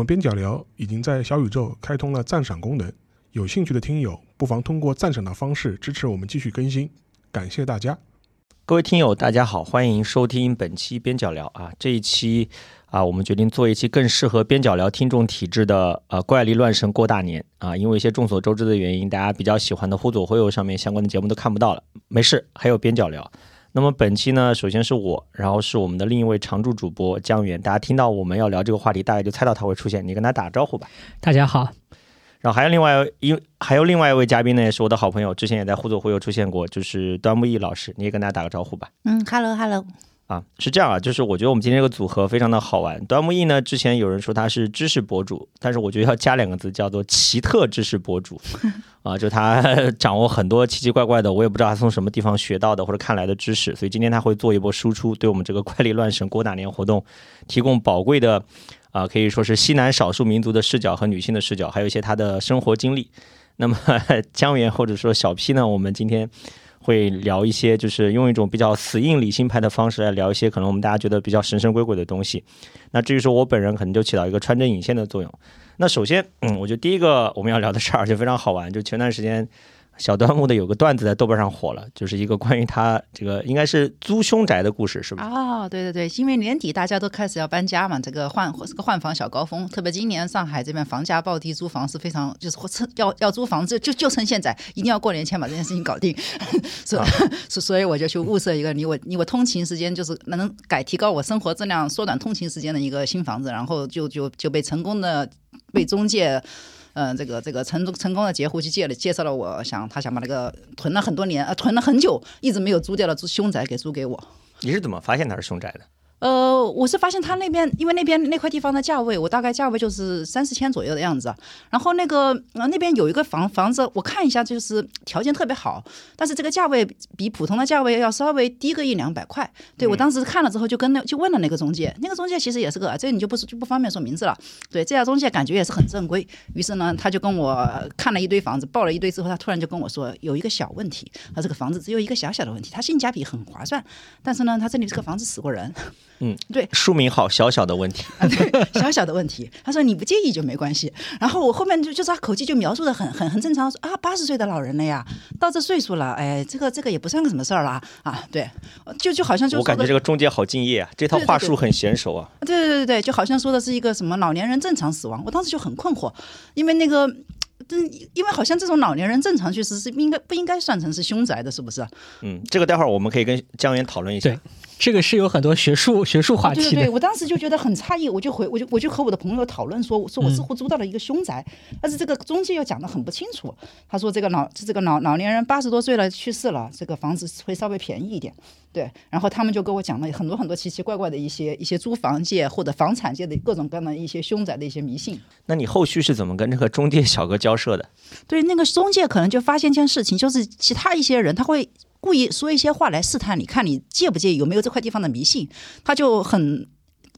我们边角聊已经在小宇宙开通了赞赏功能，有兴趣的听友不妨通过赞赏的方式支持我们继续更新，感谢大家。各位听友，大家好，欢迎收听本期边角聊啊！这一期啊，我们决定做一期更适合边角聊听众体质的呃怪力乱神过大年啊！因为一些众所周知的原因，大家比较喜欢的忽左忽右上面相关的节目都看不到了，没事，还有边角聊。那么本期呢，首先是我，然后是我们的另一位常驻主播江源。大家听到我们要聊这个话题，大概就猜到他会出现，你跟他打个招呼吧。大家好。然后还有另外一还有另外一位嘉宾呢，也是我的好朋友，之前也在互左互右出现过，就是端木易老师，你也跟大家打个招呼吧。嗯，Hello Hello。啊，是这样啊，就是我觉得我们今天这个组合非常的好玩。端木易呢，之前有人说他是知识博主，但是我觉得要加两个字，叫做奇特知识博主。啊，就他 掌握很多奇奇怪怪的，我也不知道他从什么地方学到的或者看来的知识，所以今天他会做一波输出，对我们这个怪力乱神过大年活动提供宝贵的。啊，可以说是西南少数民族的视角和女性的视角，还有一些他的生活经历。那么 江源或者说小 P 呢，我们今天会聊一些，就是用一种比较死硬理性派的方式来聊一些可能我们大家觉得比较神神鬼鬼的东西。那至于说我本人可能就起到一个穿针引线的作用。那首先，嗯，我觉得第一个我们要聊的事儿就非常好玩，就前段时间。小端木的有个段子在豆瓣上火了，就是一个关于他这个应该是租凶宅的故事，是吧？哦，对对对，因为年底大家都开始要搬家嘛，这个换这个换房小高峰，特别今年上海这边房价暴跌，租房是非常就是趁 要要租房子就就趁现在，一定要过年前把这件事情搞定，是吧？所所以我就去物色一个你我你我通勤时间就是能改提高我生活质量、缩短通勤时间的一个新房子，然后就就就被成功的被中介。嗯这个这个成成功的截胡去介了介绍了，我想他想把那个囤了很多年呃囤了很久一直没有租掉的凶宅给租给我。你是怎么发现他是凶宅的？呃，我是发现他那边，因为那边那块地方的价位，我大概价位就是三四千左右的样子。然后那个呃那边有一个房房子，我看一下，就是条件特别好，但是这个价位比普通的价位要稍微低个一两百块。对我当时看了之后，就跟那就问了那个中介，那个中介其实也是个，这你就不就不方便说名字了。对，这家中介感觉也是很正规。于是呢，他就跟我看了一堆房子，报了一堆之后，他突然就跟我说有一个小问题，他这个房子只有一个小小的问题，它性价比很划算，但是呢，他这里这个房子死过人。嗯，对，书名好，小小的问题，对，小小的问题。他说你不介意就没关系。然后我后面就就是他口气就描述的很很很正常，说啊八十岁的老人了呀，到这岁数了，哎，这个这个也不算个什么事儿啦啊，对，就就好像就我感觉这个中介好敬业啊，这套话术很娴熟啊。对对对对，就好像说的是一个什么老年人正常死亡，我当时就很困惑，因为那个，嗯，因为好像这种老年人正常去世是应该不应该算成是凶宅的，是不是？嗯，这个待会儿我们可以跟江源讨论一下。这个是有很多学术学术话题的。对对对，我当时就觉得很诧异，我就回我就我就和我的朋友讨论说，我说我似乎租到了一个凶宅，但是这个中介又讲的很不清楚。他说这个老这个老老年人八十多岁了去世了，这个房子会稍微便宜一点。对，然后他们就跟我讲了很多很多奇奇怪怪的一些一些租房界或者房产界的各种各样的一些凶宅的一些迷信。那你后续是怎么跟这个中介小哥交涉的？对，那个中介可能就发现一件事情，就是其他一些人他会。故意说一些话来试探你，看你介不介意，有没有这块地方的迷信，他就很。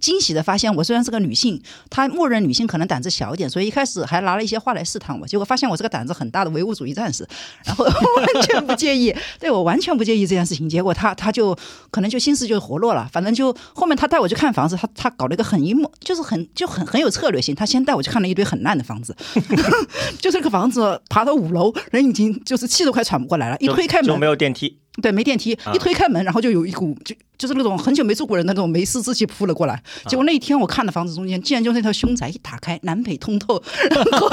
惊喜的发现，我虽然是个女性，他默认女性可能胆子小一点，所以一开始还拿了一些话来试探我。结果发现我是个胆子很大的唯物主义战士，然后完全不介意，对我完全不介意这件事情。结果他他就可能就心思就活络了，反正就后面他带我去看房子，他他搞了一个很一幕，就是很就很很有策略性。他先带我去看了一堆很烂的房子，就这个房子爬到五楼，人已经就是气都快喘不过来了，一推开门就没有电梯。对，没电梯，一推开门，然后就有一股就就是那种很久没住过人的那种没事自己扑了过来。结果那一天我看的房子中间，竟然就那套凶宅，一打开南北通透，然后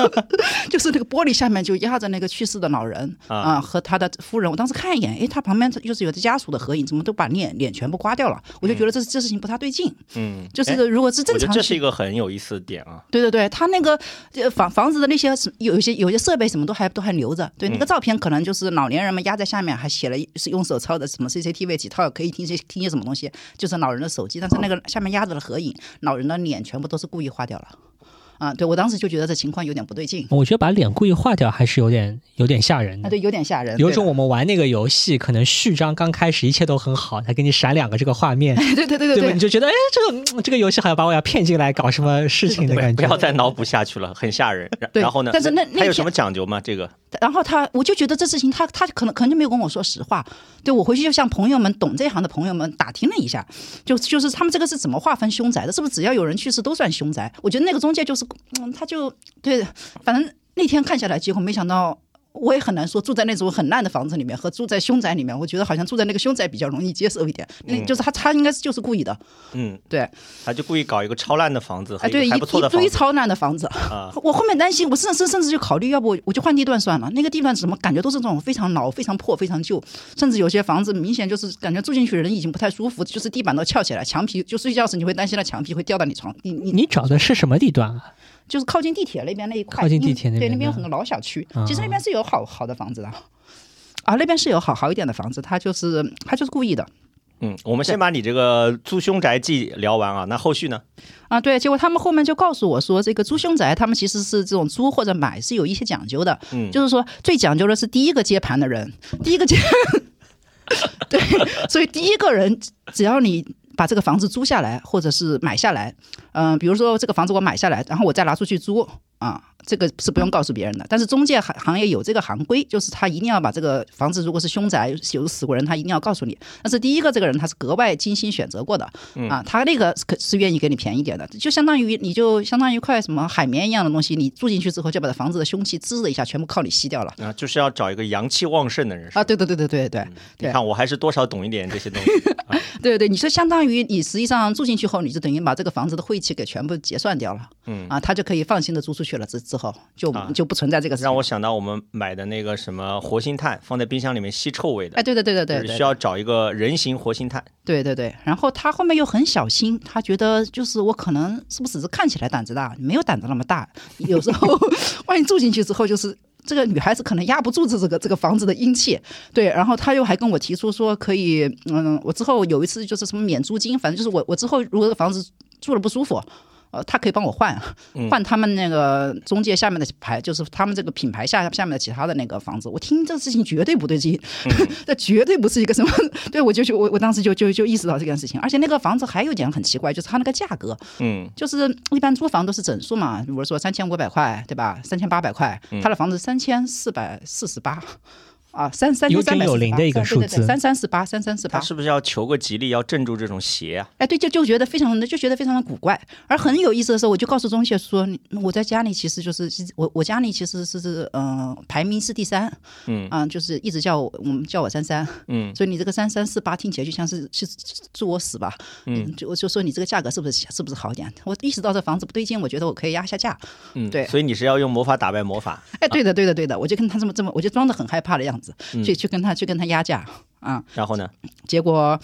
就是那个玻璃下面就压着那个去世的老人啊和他的夫人。我当时看一眼，哎，他旁边就是有的家属的合影，怎么都把脸脸全部刮掉了？我就觉得这这事情不太对劲。嗯，就是如果是正常，这是一个很有意思的点啊。对对对，他那个房房子的那些有一些有些设备什么都还都还留着。对，那个照片可能就是老年人们压在下面，还写了是。用手抄的什么 CCTV 几套可以听些听些什么东西，就是老人的手机，但是那个下面压着的合影，老人的脸全部都是故意画掉了。啊，对我当时就觉得这情况有点不对劲。我觉得把脸故意画掉还是有点有点吓人。啊，对，有点吓人。有种我们玩那个游戏，可能序章刚开始一切都很好，他给你闪两个这个画面，对对对对对，你就觉得哎，这个这个游戏好像把我要骗进来搞什么事情的感觉。不要再脑补下去了，很吓人。然后呢？但是那那有什么讲究吗？这个？然后他，我就觉得这事情他他可能可能就没有跟我说实话，对我回去就向朋友们懂这行的朋友们打听了一下，就就是他们这个是怎么划分凶宅的？是不是只要有人去世都算凶宅？我觉得那个中介就是，嗯，他就对，反正那天看下来，结果没想到。我也很难说住在那种很烂的房子里面和住在凶宅里面，我觉得好像住在那个凶宅比较容易接受一点。那就是他，他应该是就是故意的。嗯，对，他就故意搞一个超烂的房子，哎，对，一还不错的一堆超烂的房子。啊。我后面担心，我甚至甚至就考虑，要不我就换地段算了。那个地段怎么感觉都是这种非常老、非常破、非常旧，甚至有些房子明显就是感觉住进去人已经不太舒服，就是地板都翘起来，墙皮就睡觉时你会担心那墙皮会掉到你床，你你你找的是什么地段啊？就是靠近地铁那边那一块，靠近地铁那对，边对那边有很多老小区，啊其实那边是有好好的房子的。啊，那边是有好好一点的房子，他就是他就是故意的嗯，我们先把你这个租凶宅记聊完啊，那后续呢？啊。对，结果他们后面就告诉我说，这个租凶宅他们其实是这种租或者买是有一些讲究的，嗯就是说最讲究的是第一个接盘的人，第一个接，对，所以第一个人只要你把这个房子租下来或者是买下来，嗯、比如说这个房子我买下来，然后我再拿出去租啊。这个是不用告诉别人的，但是中介行行业有这个行规，就是他一定要把这个房子如果是凶宅有死过人，他一定要告诉你。但是第一个这个人他是格外精心选择过的，啊，他那个是可是愿意给你便宜点的，就相当于你就相当于一块什么海绵一样的东西，你住进去之后就把这房子的凶气滋的一下全部靠你吸掉了。啊，就是要找一个阳气旺盛的人啊，对对对对对对你看我还是多少懂一点这些东西。对对，你说相当于你实际上住进去后，你就等于把这个房子的晦气给全部结算掉了，嗯啊，他就可以放心的租出去了。之之后就啊就不存在这个事情。让我想到我们买的那个什么活性炭，放在冰箱里面吸臭味的，哎，对对对对对对就是需，要找一个人形活性炭。对对对。然后他后面又很小心，他觉得就是我可能是不是只是看起来胆子大，没有胆子那么大。有时候 万一住进去之后，就是这个女孩子可能压不住这这个这个房子的阴气。对，然后他又还跟我提出说可以，嗯，我之后有一次就是什么免租金，反正就是我我之后如果这个房子住了不舒服。呃，他可以帮我换换他们那个中介下面的牌，就是他们这个品牌下下面的其他的那个房子。我听这事情绝对不对劲，这绝对不是一个什么。对我就就我我当时就就就意识到这件事情，而且那个房子还有一点很奇怪，就是它那个价格，嗯，就是一般租房都是整数嘛，比如说三千五百块，对吧？三千八百块，嗯他的房子三千四百四十八。啊，三三有千三百零的一个数字三三四八，三三四八，他是不是要求个吉利，要镇住这种邪啊？哎，对，就就觉得非常的，就觉得非常的古怪。而很有意思的时候，我就告诉中介说，我在家里其实就是我我家里其实是是嗯、呃排名是第三，嗯啊、就是一直叫我我们叫我三三，嗯 所以你这个三三四八听起来就像是是祝我死吧，嗯，就我就说你这个价格是不是是不是好一点？我意识到这房子不对劲，我觉得我可以压下价。嗯，对所以你是要用魔法打败魔法。哎，对的对的对的，我就跟他这么这么，我就装的很害怕的样子，嗯去去跟他去跟他压价啊，然后呢？结果。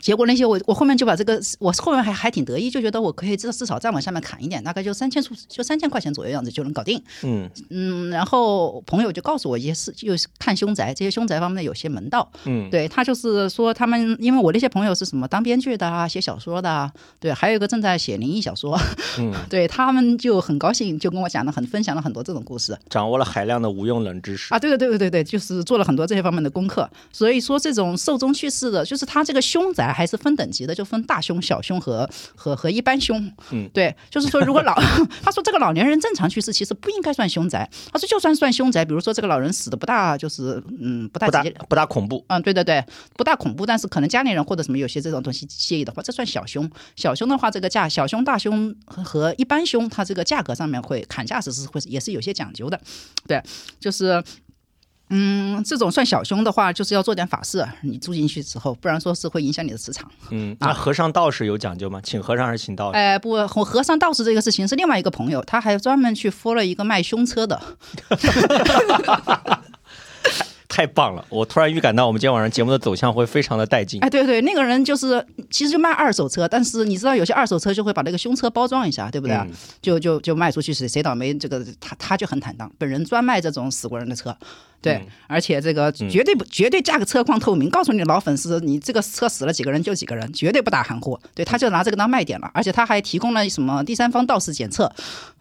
结果那些我我后面就把这个我后面还还挺得意，就觉得我可以至至少再往下面砍一点，大概就三千出就三千块钱左右样子就能搞定。嗯嗯，然后朋友就告诉我一些事，就是看凶宅这些凶宅方面的有些门道。嗯对他就是说他们，因为我那些朋友是什么当编剧的啊，写小说的啊，对，还有一个正在写灵异小说，嗯，对他们就很高兴，就跟我讲了很分享了很多这种故事掌握了海量的无用冷知识。啊，对对对对对对，就是做了很多这些方面的功课。所以说这种寿终去世的，就是他这个凶宅还是分等级的，就分大凶、小凶和和和一般凶。嗯，对，就是说如果老 他说这个老年人正常去世，其实不应该算凶宅。他说就算算凶宅，比如说这个老人死的不大，就是嗯不大不大不大恐怖。嗯，对对对，不大恐怖，但是可能家里人或者什么有些这种东西介意的话，这算小凶。小凶的话，这个价小凶、大凶和和一般凶，它这个价格上面会砍价时是会也是有些讲究的。对，就是。嗯，这种算小凶的话，就是要做点法事，你住进去之后，不然说是会影响你的磁场。嗯，那和尚道士有讲究吗？请和尚还是请道士？哎，不，和和尚道士这个事情是另外一个朋友，他还专门去佛了一个卖凶车的。太棒了！我突然预感到我们今天晚上节目的走向会非常的带劲。哎，对对，那个人就是其实就卖二手车，但是你知道有些二手车就会把那个凶车包装一下，对不对？嗯就就就卖出去谁谁倒霉，这个他他就很坦荡，本人专卖这种死过人的车。对，嗯而且这个绝对不、绝对价格车况透明，告诉你的老粉丝，你这个车死了几个人就几个人，绝对不打含糊。对，他就拿这个当卖点了，而且他还提供了什么第三方道士检测，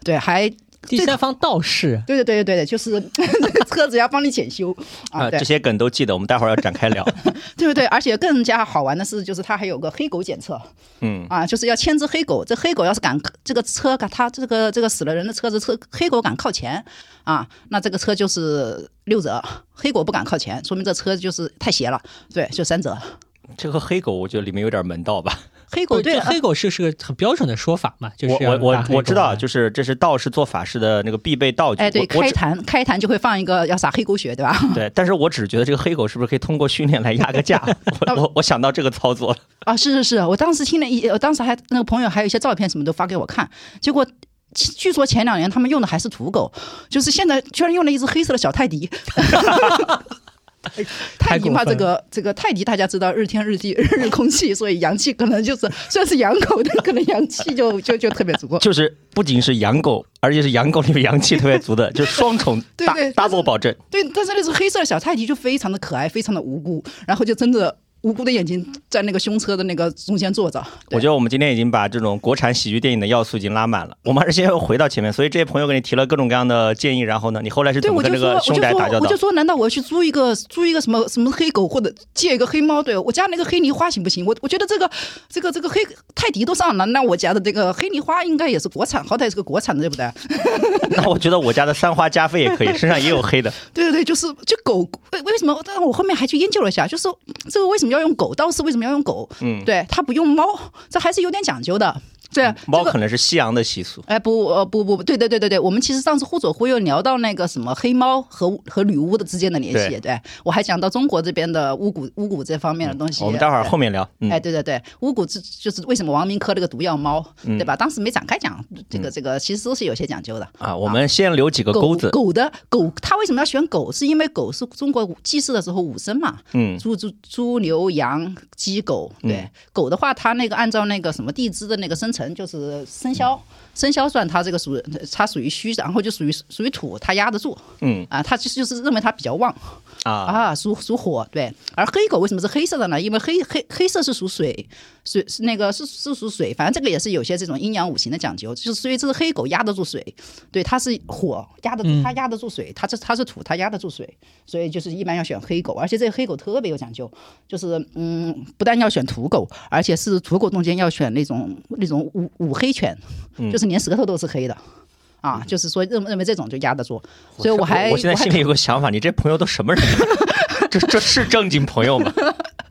对，还第三方道士，对对对对对，就是这 个车子要帮你检修。啊，对。这些梗都记得，我们待会儿要展开聊。对不对，而且更加好玩的是，就是它还有个黑狗检测。嗯，啊，就是要牵只黑狗，这黑狗要是敢这个车敢它这个这个死了人的车子车黑狗敢靠前。啊，那这个车就是六折，黑狗不敢靠前，说明这车就是太邪了，对，就三折。这个黑狗我觉得里面有点门道吧。黑狗对这黑狗是是个很标准的说法嘛，就是我我我我知道，就是这是道士做法事的那个必备道具。哎，对，开坛开坛就会放一个要撒黑狗血，对吧？对，但是我只觉得这个黑狗是不是可以通过训练来压个价？我我我想到这个操作了。啊，是是是，我当时听了一，我当时还那个朋友还有一些照片什么都发给我看，结果。据说前两年他们用的还是土狗，就是现在居然用了一只黑色的小泰迪。泰迪嘛，这个这个泰迪大家知道日天日地日日空气，所以阳气可能就是虽然是养狗，但可能阳气就就就特别足。就是不仅是养狗，而且是养狗里面阳气特别足的，就是双重大对对 double 保证。对，但是那只黑色的小泰迪就非常的可爱，非常的无辜，然后就真的无辜的眼睛在那个凶车的那个中间坐着。我觉得我们今天已经把这种国产喜剧电影的要素已经拉满了。我们还是先回到前面，所以这些朋友给你提了各种各样的建议，然后呢，你后来是跟这个凶宅打交道我就？说，难道我要去租一个租一个什么什么黑狗，或者借一个黑猫？对我家那个黑泥花行不行？我我觉得这个这个这个黑泰迪都上了，那我家的这个黑泥花应该也是国产，好歹是个国产的，对不对？那我觉得我家的三花加菲也可以，身上也有黑的。对对对，就是这狗为为什么？但我后面还去研究了一下，就是这个为什么要用狗？道士为什么要用狗？嗯，对他不用猫，这还是有点讲究的。对，猫可能是西洋的习俗。哎不呃不不对对对对对，我们其实上次忽左忽右聊到那个什么黑猫和和女巫的之间的联系，对对我还讲到中国这边的巫蛊巫蛊这方面的东西。我们待会儿后面聊。嗯哎，对对对，巫蛊之就是为什么王明科那个毒药猫，嗯对吧？当时没展开讲，这个这个其实都是有些讲究的。啊，我们先留几个钩子。狗的狗，它为什么要选狗？是因为狗是中国祭祀的时候五牲嘛，嗯，猪猪猪牛羊鸡狗，对、嗯狗的话，它那个按照那个什么地支的那个生辰，就是生肖生肖算，它这个属它属于虚，然后就属于属于土，它压得住嗯啊，它其实就是认为它比较旺啊，啊，属属火，对。而黑狗为什么是黑色的呢？因为黑黑黑色是属水，水是那个是是属水，反正这个也是有些这种阴阳五行的讲究，就是所以这只黑狗压得住水，对，它是火压得它压得住水，它这它是土，它压得住水，所以就是一般要选黑狗，而且这个黑狗特别有讲究，就是嗯，不但要选土狗，而且是土狗中间要选那种那种五五黑犬，就是连舌头都是黑的。啊，就是说认认为这种就压得住，所以我还还我现在心里有个想法，你这朋友都什么人？这这是正经朋友吗？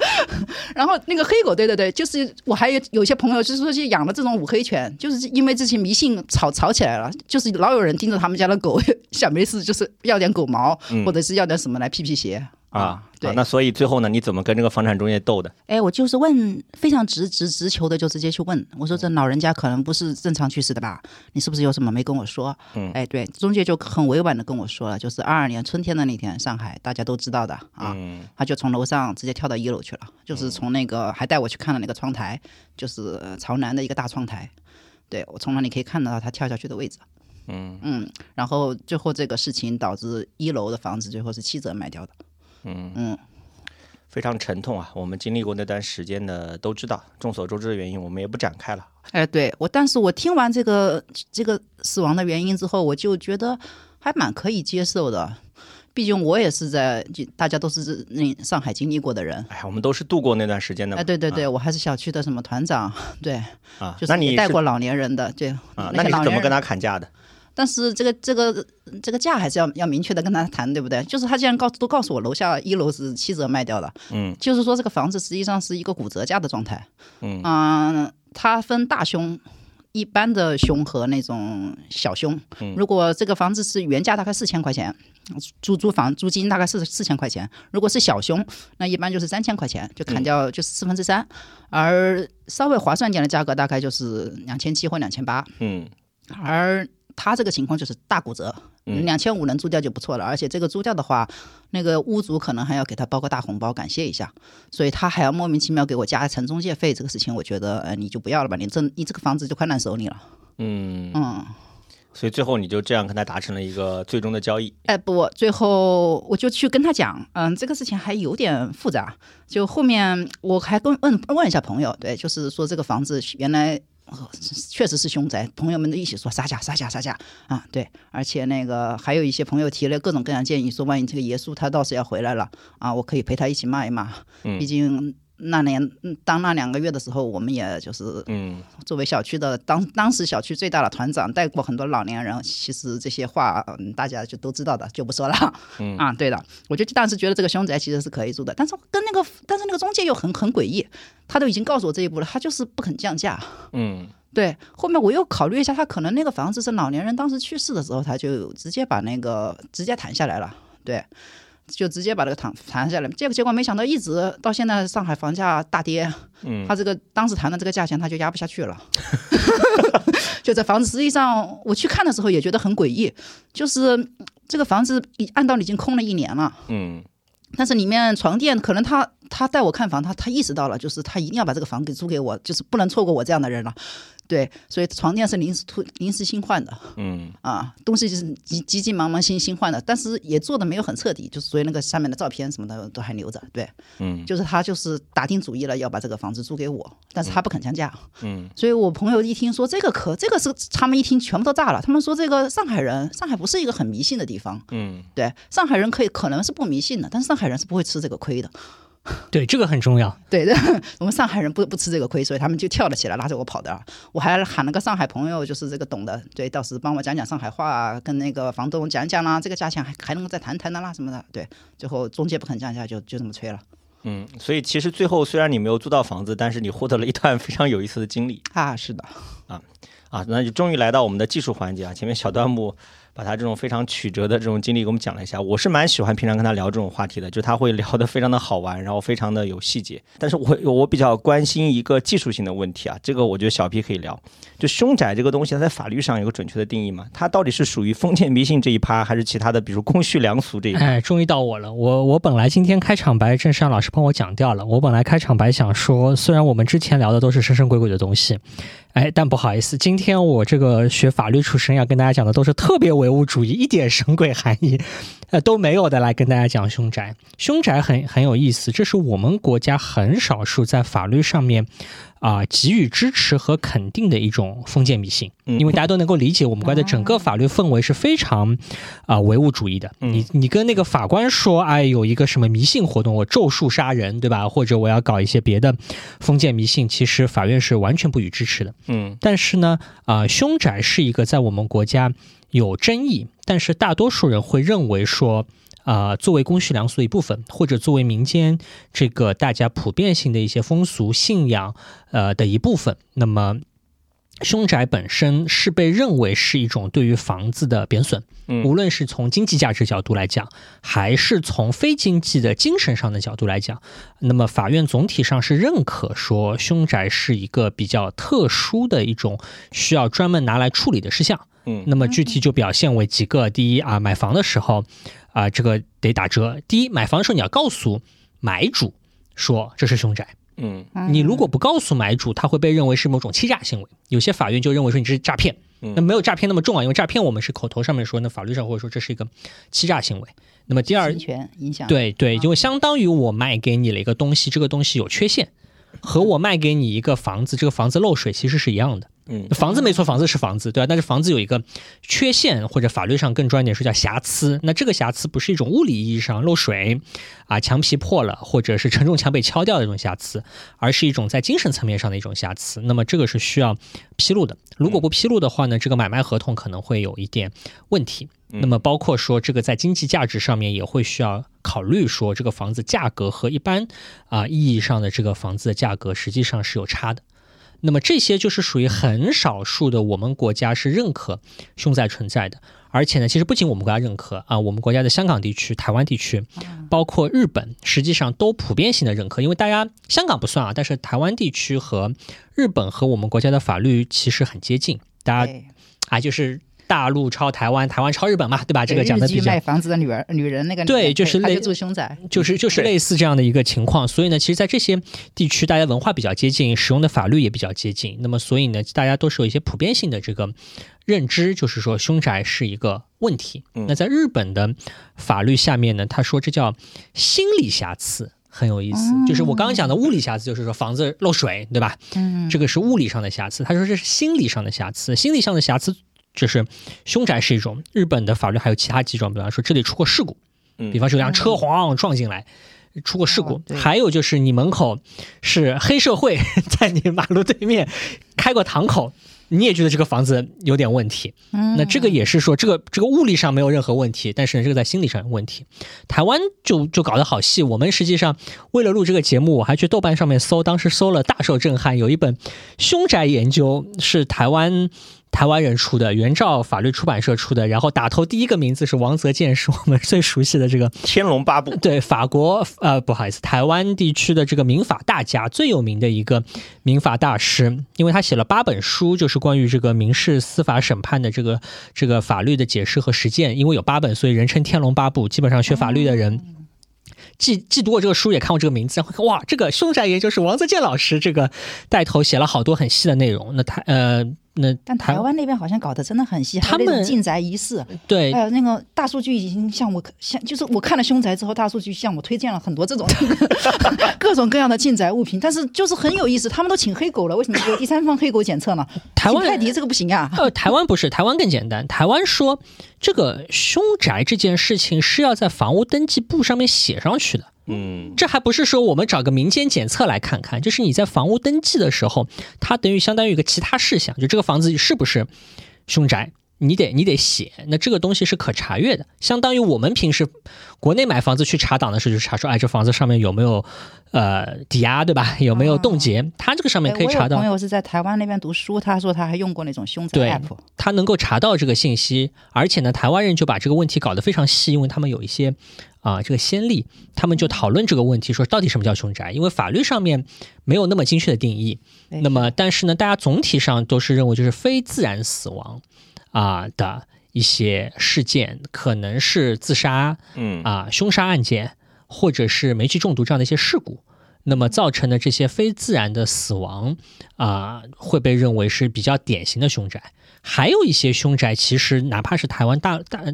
然后那个黑狗，对对对，就是我还有有些朋友，就是说去养了这种五黑犬，就是因为这些迷信吵吵起来了，就是老有人盯着他们家的狗，想没事就是要点狗毛，嗯或者是要点什么来辟辟邪啊，对啊那所以最后呢，你怎么跟这个房产中介斗的？哎，我就是问，非常直直直球的，就直接去问。我说这老人家可能不是正常去世的吧？你是不是有什么没跟我说？嗯哎，对，中介就很委婉的跟我说了，就是二二年春天的那天，上海大家都知道的啊。嗯他就从楼上直接跳到一楼去了，就是从那个还带我去看了那个窗台，就是呃朝南的一个大窗台。对我从那里可以看得到他跳下去的位置。嗯嗯，然后最后这个事情导致一楼的房子最后是七折卖掉的。嗯，嗯，非常沉痛啊！我们经历过那段时间的都知道，众所周知的原因，我们也不展开了。哎，对我，但是我听完这个这个死亡的原因之后，我就觉得还蛮可以接受的。毕竟我也是在，就大家都是那上海经历过的人。哎，我们都是度过那段时间的嘛。哎，对对对，我还是小区的什么团长，对，啊，就是你带过老年人的，对，啊，那你是怎么跟他砍价的？但是这个这个这个价还是要要明确的跟他谈，对不对？就是他既然告都告诉我楼下一楼是七折卖掉的，嗯。就是说这个房子实际上是一个骨折价的状态。嗯。嗯，它分大凶。一般的凶和那种小凶，嗯。如果这个房子是原价大概四千块钱，租租房租金大概是四千块钱，如果是小凶，那一般就是三千块钱，就砍掉就是四分之三，而稍微划算点的价格大概就是两千七或两千八，嗯。而他这个情况就是大骨折，嗯两千五能租掉就不错了。而且这个租掉的话，那个屋主可能还要给他包个大红包感谢一下，所以他还要莫名其妙给我加一层中介费。这个事情我觉得，呃，你就不要了吧，你这你这个房子就快烂手里了。嗯，嗯，所以最后你就这样跟他达成了一个最终的交易。哎不，最后我就去跟他讲，嗯，这个事情还有点复杂。就后面我还跟问问一下朋友，对，就是说这个房子原来呃确实是凶宅，朋友们都一起说杀价杀价杀价啊，对，而且那个还有一些朋友提了各种各样建议，说万一这个耶稣他倒是要回来了啊，我可以陪他一起骂一骂，嗯毕竟。那年嗯当那两个月的时候，我们也就是嗯作为小区的当当时小区最大的团长，带过很多老年人。其实这些话，嗯，大家就都知道的，就不说了。嗯啊，对的，我就当时觉得这个凶宅其实是可以住的，但是跟那个，但是那个中介又很很诡异，他都已经告诉我这一步了，他就是不肯降价。嗯对，后面我又考虑一下，他可能那个房子是老年人当时去世的时候，他就直接把那个直接谈下来了。对。就直接把这个谈谈下来，结果结果没想到一直到现在上海房价大跌，嗯他这个当时谈的这个价钱他就压不下去了。就这房子实际上我去看的时候也觉得很诡异，就是这个房子已按道理已经空了一年了，嗯但是里面床垫可能他他带我看房，他他意识到了，就是他一定要把这个房给租给我，就是不能错过我这样的人了。对，所以床垫是临时突临时新换的嗯啊，东西就是急急急忙忙新新换的，但是也做的没有很彻底，就是所以那个上面的照片什么的都还留着。对，嗯就是他就是打定主意了要把这个房子租给我，但是他不肯降价。嗯所以我朋友一听说这个可这个是他们一听全部都炸了，他们说这个上海人，上海不是一个很迷信的地方，嗯对，上海人可以可能是不迷信的，但是上海人是不会吃这个亏的，对，这个很重要。对的，我们上海人不不吃这个亏，所以他们就跳了起来，拉着我跑的。我还喊了个上海朋友，就是这个懂的，对，到时帮我讲讲上海话，跟那个房东讲讲啦，这个价钱还还能够再谈谈的啦什么的，对，最后中介不肯降价，就就这么吹了嗯，所以其实最后虽然你没有租到房子，但是你获得了一段非常有意思的经历啊，是的，啊啊！那就终于来到我们的技术环节啊！前面小段木把他这种非常曲折的这种经历给我们讲了一下，我是蛮喜欢平常跟他聊这种话题的，就他会聊得非常的好玩，然后非常的有细节。但是我我比较关心一个技术性的问题啊，这个我觉得小 P 可以聊。就凶宅这个东西，它在法律上有个准确的定义吗？它到底是属于封建迷信这一趴，还是其他的，比如公序良俗这一趴？哎，终于到我了。我我本来今天开场白，郑尚老师帮我讲掉了。我本来开场白想说，虽然我们之前聊的都是神神鬼鬼的东西，哎，但不好意思，今天我这个学法律出身，要跟大家讲的都是特别唯物主义，一点神鬼含义。呃都没有的，来跟大家讲凶宅。凶宅很很有意思，这是我们国家很少数在法律上面啊、给予支持和肯定的一种封建迷信。嗯因为大家都能够理解，我们国家的整个法律氛围是非常啊、唯物主义的。嗯你你跟那个法官说，哎，有一个什么迷信活动，我咒术杀人，对吧？或者我要搞一些别的封建迷信，其实法院是完全不予支持的。嗯但是呢，啊、凶宅是一个在我们国家有争议，但是大多数人会认为说。啊、作为公序良俗的一部分，或者作为民间这个大家普遍性的一些风俗信仰，呃的一部分，那么凶宅本身是被认为是一种对于房子的贬损，嗯无论是从经济价值角度来讲，还是从非经济的精神上的角度来讲，那么法院总体上是认可说凶宅是一个比较特殊的一种需要专门拿来处理的事项。嗯那么具体就表现为几个：第一啊，买房的时候啊，这个得打折；第一，买房的时候你要告诉买主说这是凶宅。嗯你如果不告诉买主，他会被认为是某种欺诈行为。有些法院就认为说你这是诈骗，嗯那没有诈骗那么重啊，因为诈骗我们是口头上面说，那法律上或者说这是一个欺诈行为。那么第二侵，权影响，对对，就相当于我卖给你了一个东西，这个东西有缺陷，和我卖给你一个房子，这个房子漏水其实是一样的。嗯房子没错，房子是房子，对吧、但是房子有一个缺陷，或者法律上更专业点说叫瑕疵。那这个瑕疵不是一种物理意义上漏水啊，墙皮破了，或者是承重墙被敲掉的一种瑕疵，而是一种在精神层面上的一种瑕疵。那么这个是需要披露的。如果不披露的话呢，这个买卖合同可能会有一点问题。嗯那么包括说这个在经济价值上面也会需要考虑说这个房子价格和一般啊、意义上的这个房子的价格实际上是有差的。那么这些就是属于很少数的，我们国家是认可凶宅存在的。而且呢，其实不仅我们国家认可啊，我们国家的香港地区、台湾地区，包括日本，实际上都普遍性的认可。因为大家香港不算啊，但是台湾地区和日本和我们国家的法律其实很接近。大家啊，就是大陆抄台湾，台湾抄日本嘛，对吧？这个讲的比较卖房子的女儿女人那个对就是类似凶宅，就是就是类似这样的一个情况。所以呢，其实，在这些地区，大家文化比较接近，使用的法律也比较接近。那么，所以呢，大家都是有一些普遍性的这个认知，就是说凶宅是一个问题。嗯那在日本的法律下面呢，他说这叫心理瑕疵很有意思。就是我刚刚讲的物理瑕疵，就是说房子漏水，对吧？嗯，这个是物理上的瑕疵。他说这是心理上的瑕疵，心理上的瑕疵就是凶宅是一种，日本的法律还有其他几种，比方说这里出过事故，嗯比方说有辆车晃撞进来。出过事故哦，还有就是你门口是黑社会在你马路对面开过堂口，你也觉得这个房子有点问题。嗯那这个也是说，这个这个物理上没有任何问题，但是，这个在心理上有问题。台湾就就搞得好细，我们实际上为了录这个节目，我还去豆瓣上面搜，当时搜了大受震撼，有一本凶宅研究是台湾。台湾人出的，原照法律出版社出的，然后打头第一个名字是王泽健，是我们最熟悉的这个天龙八部，对法国呃不好意思，台湾地区的这个民法大家最有名的一个民法大师，因为他写了八本书，就是关于这个民事司法审判的这个这个法律的解释和实践。因为有八本，所以人称天龙八部。基本上学法律的人。既既读过这个书，也看过这个名字，然后哇，这个凶宅研究是王泽健老师这个带头写了好多很细的内容。那他呃，那但台湾那边好像搞得真的很细，他们种进宅仪式，对还有那个大数据已经向我向，就是我看了凶宅之后，大数据向我推荐了很多这种 各种各样的进宅物品，但是就是很有意思，他们都请黑狗了，为什么只有第三方黑狗检测呢？台湾请泰迪这个不行啊，呃，台湾不是，台湾更简单。台湾说这个凶宅这件事情是要在房屋登记簿上面写上去的，嗯，这还不是说我们找个民间检测来看看，就是你在房屋登记的时候，它等于相当于一个其他事项，就这个房子是不是凶宅。你得你得写，那这个东西是可查阅的，相当于我们平时国内买房子去查档的时候，就查说，哎，这房子上面有没有呃抵押，对吧？有没有冻结？它这个上面可以查到有朋友是在台湾那边读书，他说他还用过那种凶宅对 app，他能够查到这个信息，而且呢，台湾人就把这个问题搞得非常细，因为他们有一些啊、这个先例，他们就讨论这个问题，说到底什么叫凶宅？因为法律上面没有那么精确的定义。那么，但是呢，大家总体上都是认为就是非自然死亡啊、的一些事件，可能是自杀嗯啊、凶杀案件，或者是煤气中毒这样的一些事故。那么造成的这些非自然的死亡啊、会被认为是比较典型的凶宅。还有一些凶宅，其实哪怕是台湾大大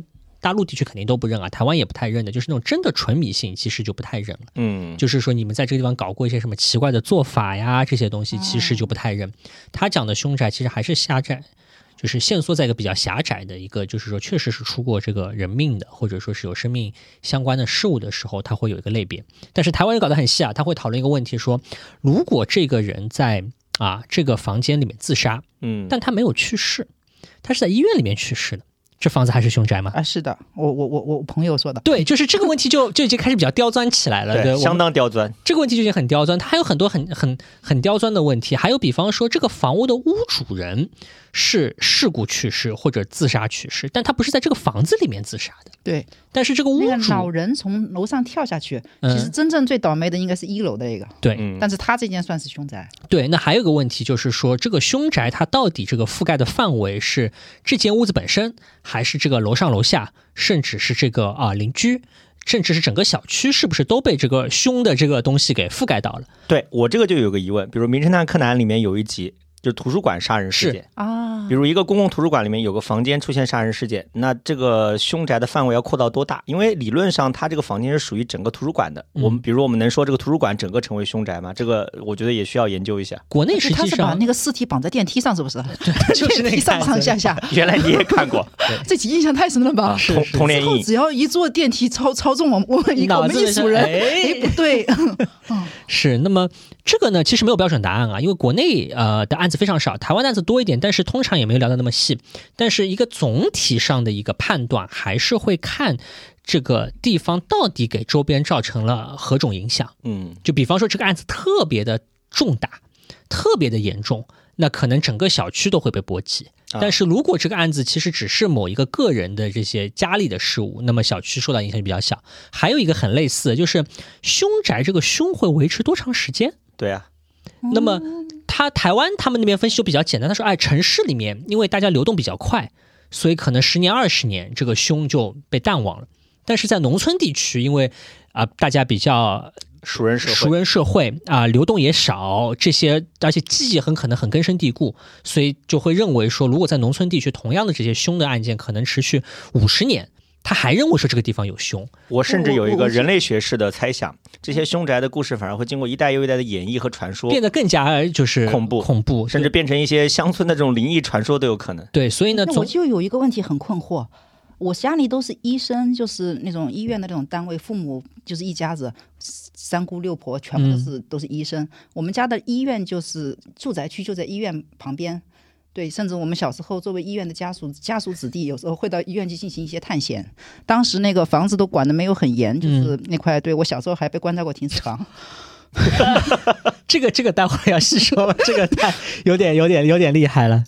大陆地区肯定都不认啊，台湾也不太认的，就是那种真的纯迷信，其实就不太认了。嗯，就是说你们在这个地方搞过一些什么奇怪的做法呀，这些东西其实就不太认。他讲的凶宅其实还是狭窄，就是限缩在一个比较狭窄的一个，就是说确实是出过这个人命的，或者说是有生命相关的事物的时候，他会有一个类别。但是台湾也搞得很细啊，他会讨论一个问题说，如果这个人在啊这个房间里面自杀，嗯，但他没有去世，他是在医院里面去世的，这房子还是凶宅吗？啊，是的，我我我我朋友说的，对，就是这个问题就就已经开始比较刁钻起来了，对，对，相当刁钻，这个问题就已经很刁钻，它还有很多很很很刁钻的问题，还有比方说这个房屋的屋主人是事故去世或者自杀去世，但他不是在这个房子里面自杀的，对，但是这个屋那个老人从楼上跳下去，嗯其实真正最倒霉的应该是一楼的那个，对。嗯，但是他这间算是凶宅，对，那还有个问题就是说，这个凶宅它到底这个覆盖的范围是这间屋子本身，还是这个楼上楼下，甚至是这个啊邻居，甚至是整个小区，是不是都被这个凶的这个东西给覆盖到了？对我这个就有个疑问，比如《名侦探柯南》里面有一集就是图书馆杀人事件，啊比，如一个公共图书馆里面有个房间出现杀人事件，那这个凶宅的范围要扩到多大？因为理论上它这个房间是属于整个图书馆的，嗯我们比如我们能说这个图书馆整个成为凶宅吗？这个我觉得也需要研究一下。国内实他际上是把那个尸体绑在电梯上，是不是？对 就是那个电梯上上下下，原来你也看过这集印象太深了吧？童童年阴影，只要一坐电梯操操纵我们我们一个我们一组人，哎哎，不对，是，那么这个呢，其实没有标准答案啊，因为国内呃的案子非常少，台湾的案子多一点，但是通常也没有聊得那么细。但是一个总体上的一个判断，还是会看这个地方到底给周边造成了何种影响。嗯就比方说这个案子特别的重大，特别的严重，那可能整个小区都会被波及。啊但是如果这个案子其实只是某一个个人的这些家里的事物，那么小区受到影响就比较小。还有一个很类似的，就是凶宅这个凶会维持多长时间？对啊，那么他台湾他们那边分析就比较简单，他说，哎，城市里面因为大家流动比较快，所以可能十年二十年这个凶就被淡忘了。但是在农村地区，因为啊、大家比较熟人社会，熟人社会啊、流动也少，这些而且记忆很可能很根深蒂固，所以就会认为说，如果在农村地区同样的这些凶的案件可能持续五十年，他还认为说这个地方有凶。我甚至有一个人类学式的猜想，这些凶宅的故事反而会经过一代又一代的演绎和传说，变得更加就是恐怖恐怖，甚至变成一些乡村的这种灵异传说都有可能。对，所以呢，我就有一个问题很困惑，我家里都是医生，就是那种医院的那种单位，父母就是一家子，三姑六婆全部都是、都是医生。我们家的医院就是住宅区就在医院旁边。对，甚至我们小时候作为医院的家属家属子弟，有时候会到医院去进行一些探险。当时那个房子都管的没有很严，就是那块，对我小时候还被关在过停尸房。这个这个待会儿要细说吧，这个太有点有点有点厉害了。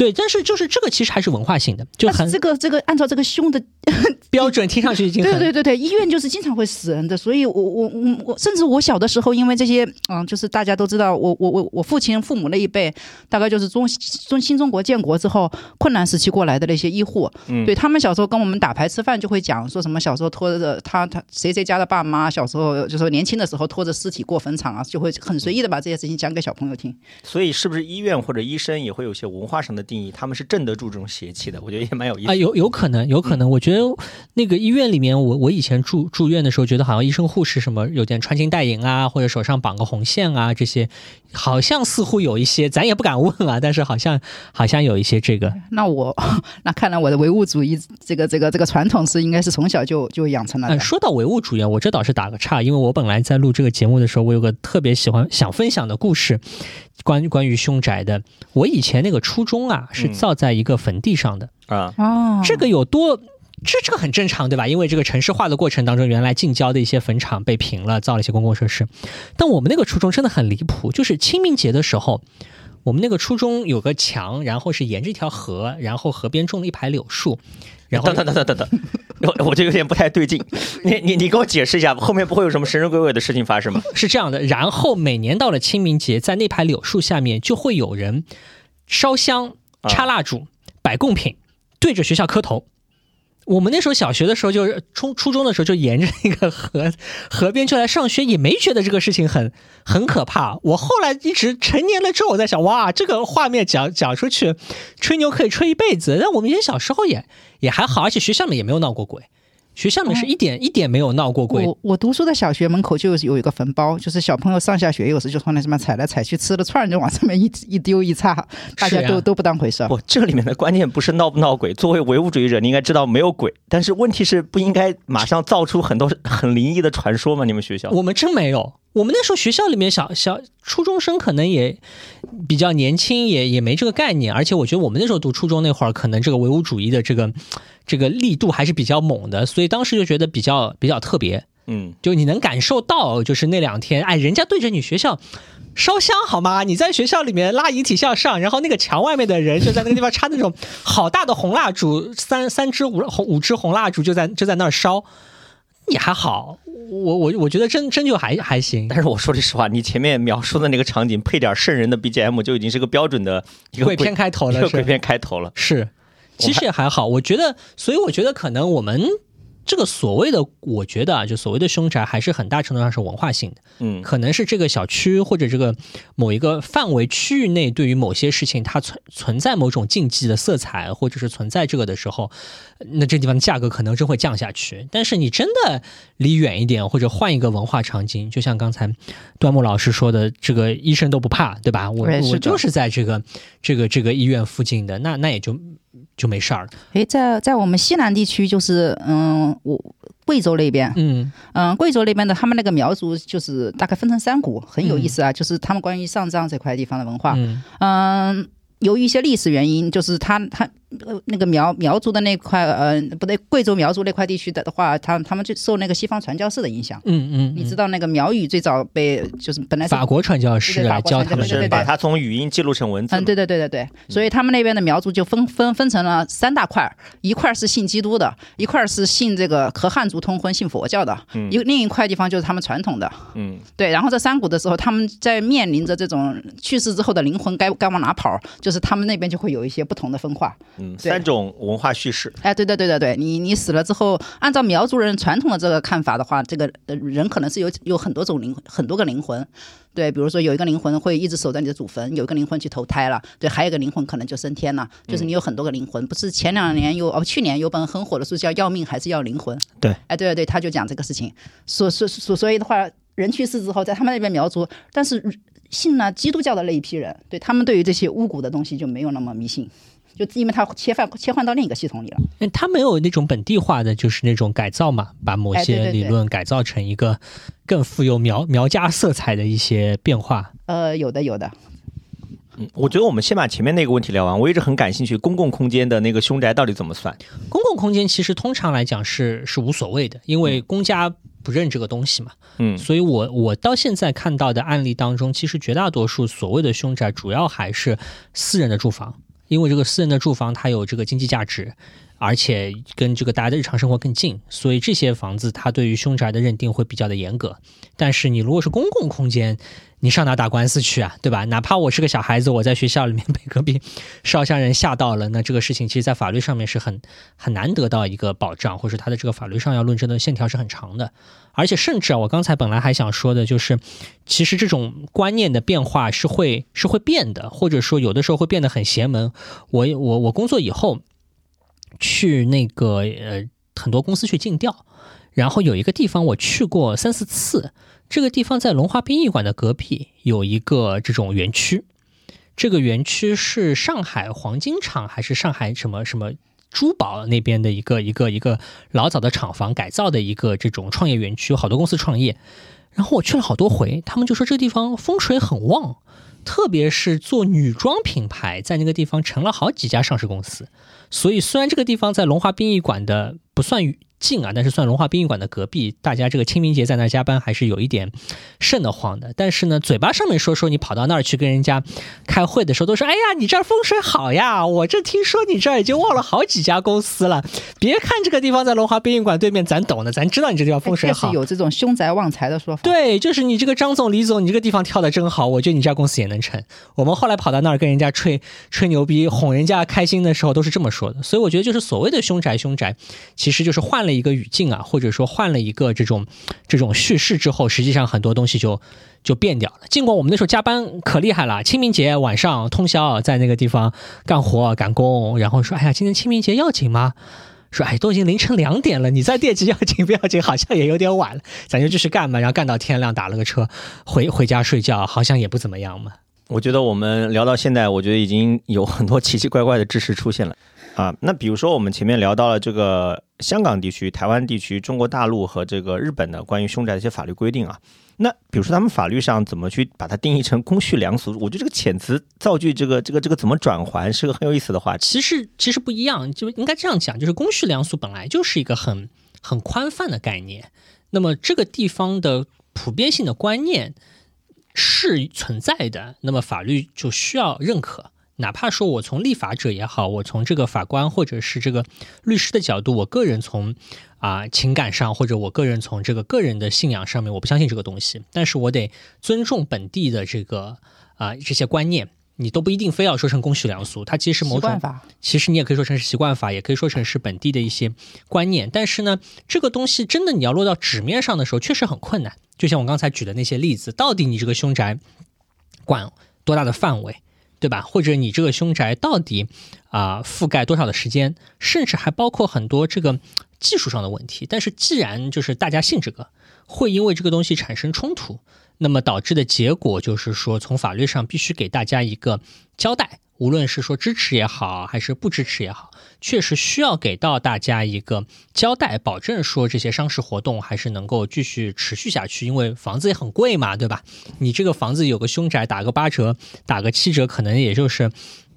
对，但是就是这个其实还是文化性的，就很这个这个按照这个凶的 标准，听上去已经对对对对，医院就是经常会死人的，所以我我我我甚至我小的时候，因为这些嗯，就是大家都知道，我我我我父亲父母那一辈，大概就是中中新中国建国之后困难时期过来的那些医护，嗯对他们小时候跟我们打牌吃饭就会讲说什么小时候拖着他他谁谁家的爸妈小时候就说年轻的时候拖着尸体过坟场啊，就会很随意的把这些事情讲给小朋友听。所以，是不是医院或者医生也会有些文化上的定义？他们是镇得住这种邪气的，我觉得也蛮有意思啊，。有有可能，有可能。我觉得那个医院里面，我我以前住住院的时候，觉得好像医生护士什么有点穿金戴银啊，或者手上绑个红线啊，这些好像似乎有一些，咱也不敢问啊，但是好像好像有一些这个。那我 那看来我的唯物主义这个这个这个传统是应该是从小就就养成了。嗯，说到唯物主义，啊，我这倒是打个岔，因为我本来在录这个节目的时候，我有个特别喜欢想分享的故事，关于关于凶宅的。我以前那个初中啊，是嗯造在一个坟地上的，啊，哦，这个有多？这这个很正常，对吧？因为这个城市化的过程当中，原来近郊的一些坟场被平了，造了一些公共设施。但我们那个初中真的很离谱，就是清明节的时候，我们那个初中有个墙，然后是沿着一条河，然后河边种了一排柳树，然后等等等等等等，我我这有点不太对劲。你你你给我解释一下，后面不会有什么神神鬼鬼的事情发生吗？是这样的，然后每年到了清明节，在那排柳树下面就会有人烧香、啊插蜡烛、摆贡品，对着学校磕头。我们那时候小学的时候，就是初初中的时候，就沿着那个河河边就来上学，也没觉得这个事情很很可怕。我后来一直成年了之后，我在想，哇，这个画面讲讲出去，吹牛可以吹一辈子。但我们以前小时候也也还好，而且学校里也没有闹过鬼，学校里面是一点、一点没有闹过鬼。我我读书的小学门口就有一个坟包，就是小朋友上下学有时就从那上面踩来踩去，吃了串儿就往上面一 一丢一擦，大家都、都不当回事儿。不，这里面的关键不是闹不闹鬼。作为唯物主义者，你应该知道没有鬼，但是问题是不应该马上造出很多很灵异的传说吗？你们学校？我们真没有。我们那时候学校里面小小初中生可能也比较年轻，也也没这个概念。而且我觉得我们那时候读初中那会儿，可能这个唯物主义的这个这个力度还是比较猛的，所以当时就觉得比较比较特别。嗯，就你能感受到，就是那两天，哎，人家对着你学校烧香好吗？你在学校里面拉遗体向上，然后那个墙外面的人就在那个地方插那种好大的红蜡烛，三三支五红五支红蜡烛就在就在那儿烧，也还好。我我我觉得真真就还还行。但是我说句实话，你前面描述的那个场景配点瘆人的 BGM 就已经是个标准的一个鬼片开头了是一个鬼片开头了。是，其实也还好。我觉得，所以我觉得可能我们这个所谓的，我觉得啊，就所谓的凶宅，还是很大程度上是文化性的。嗯，可能是这个小区或者这个某一个范围区域内，对于某些事情它存存在某种禁忌的色彩，或者是存在这个的时候，那这地方的价格可能真会降下去。但是你真的离远一点，或者换一个文化场景，就像刚才端木老师说的，这个医生都不怕，对吧？我我就是在这个这个这个医院附近的，那那也就就没事儿了。诶，在在我们西南地区，就是嗯，我贵州那边，嗯。嗯，贵州那边的他们那个苗族就是大概分成三股，很有意思啊，就是他们关于上葬这块地方的文化，嗯。嗯，由于一些历史原因，就是他他呃那个苗苗族的那块呃不对，贵州苗族那块地区的的话，他他们就受那个西方传教士的影响。嗯嗯，你知道那个苗语最早被就是本来是法国传教士来教教他们的是把它从语音记录成文字。嗯，对对对对对，所以他们那边的苗族就分分分成了三大块儿，一块儿是信基督的，一块儿是信这个和汉族通婚、信佛教的，一个另一块地方就是他们传统的。嗯，对，然后在山谷的时候，他们在面临着这种去世之后的灵魂该该往哪跑，就是他们那边就会有一些不同的分化。嗯，三种文化叙事。哎，对对对对对，你你死了之后，按照苗族人传统的这个看法的话，这个呃人可能是有有很多种灵很多个灵魂，对，比如说有一个灵魂会一直守在你的祖坟，有一个灵魂去投胎了，对，还有一个灵魂可能就升天了，就是你有很多个灵魂。不是前两年有哦，去年有本很火的书叫《要命还是要灵魂》，对，哎，对对对，他就讲这个事情，所所所所以的话，人去世之后，在他们那边苗族，但是信了基督教的那一批人，对他们对于这些巫蛊的东西就没有那么迷信。就因为它切换切换到另一个系统里了，因为它没有那种本地化的，就是那种改造嘛，把某些理论改造成一个更富有苗苗家色彩的一些变化。呃，有的有的，嗯，我觉得我们先把前面那个问题聊完。我一直很感兴趣，公共空间的那个凶宅到底怎么算？公共空间其实通常来讲是是无所谓的，因为公家不认这个东西嘛。嗯，所以我我到现在看到的案例当中，其实绝大多数所谓的凶宅，主要还是私人的住房，因为这个私人的住房它有这个经济价值，而且跟这个大家的日常生活更近，所以这些房子它对于凶宅的认定会比较的严格。但是你如果是公共空间，你上哪打官司去啊，对吧？哪怕我是个小孩子，我在学校里面被隔壁烧香人吓到了，那这个事情其实在法律上面是很很难得到一个保障，或者他的这个法律上要论证的线条是很长的。而且甚至啊，我刚才本来还想说的就是，其实这种观念的变化是会是会变的，或者说有的时候会变得很邪门。我我我工作以后去那个呃很多公司去尽调，然后有一个地方我去过三四次，这个地方在龙华殡仪馆的隔壁有一个这种园区，这个园区是上海黄金厂还是上海什么什么？珠宝那边的一个一个一个老早的厂房改造的一个这种创业园区，好多公司创业。然后我去了好多回，他们就说这个地方风水很旺，特别是做女装品牌，在那个地方成了好几家上市公司。所以虽然这个地方在龙华殡仪馆的不算近啊，但是算龙华殡仪馆的隔壁，大家这个清明节在那儿加班还是有一点瘆得慌的。但是呢，嘴巴上面说说你跑到那儿去跟人家开会的时候，都说哎呀，你这儿风水好呀，我这听说你这儿已经旺了好几家公司了。别看这个地方在龙华殡仪馆对面，咱懂的，咱知道你这地方风水好确实。有这种凶宅旺财的说法。对，就是你这个张总、李总，你这个地方挑的真好，我觉得你这家公司也能成。我们后来跑到那儿跟人家吹吹牛逼，哄人家开心的时候，都是这么说的。所以我觉得，就是所谓的凶宅，凶宅其实就是换了一个语境啊，或者说换了一个这种这种叙事之后，实际上很多东西就就变掉了。尽管我们那时候加班可厉害了，清明节晚上通宵在那个地方干活赶工，然后说，哎呀，今天清明节要紧吗？说哎，都已经凌晨两点了，你再惦记要紧不要紧，好像也有点晚了，咱就继续干吧。然后干到天亮，打了个车回回家睡觉，好像也不怎么样嘛。我觉得我们聊到现在，我觉得已经有很多奇奇怪怪的知识出现了啊。那比如说我们前面聊到了这个香港地区、台湾地区、中国大陆和这个日本的关于凶宅的一些法律规定啊。那比如说他们法律上怎么去把它定义成公序良俗？我觉得这个遣词造句，这个这个这个怎么转换，是个很有意思的话题。其实其实不一样，就应该这样讲，就是公序良俗本来就是一个很很宽泛的概念。那么这个地方的普遍性的观念是存在的，那么法律就需要认可。哪怕说我从立法者也好，我从这个法官或者是这个律师的角度，我个人从啊、情感上，或者我个人从这个个人的信仰上面，我不相信这个东西，但是我得尊重本地的这个啊、这些观念。你都不一定非要说成公序良俗，它其实某种法，其实你也可以说成是习惯法，也可以说成是本地的一些观念。但是呢，这个东西真的你要落到纸面上的时候，确实很困难。就像我刚才举的那些例子，到底你这个凶宅管多大的范围，对吧？或者你这个凶宅到底啊、覆盖多少的时间，甚至还包括很多这个技术上的问题。但是既然就是大家信这个，会因为这个东西产生冲突，那么导致的结果就是说，从法律上必须给大家一个交代，无论是说支持也好，还是不支持也好，确实需要给到大家一个交代，保证说这些商事活动还是能够继续持续下去。因为房子也很贵嘛，对吧？你这个房子有个凶宅，打个八折，打个七折，可能也就是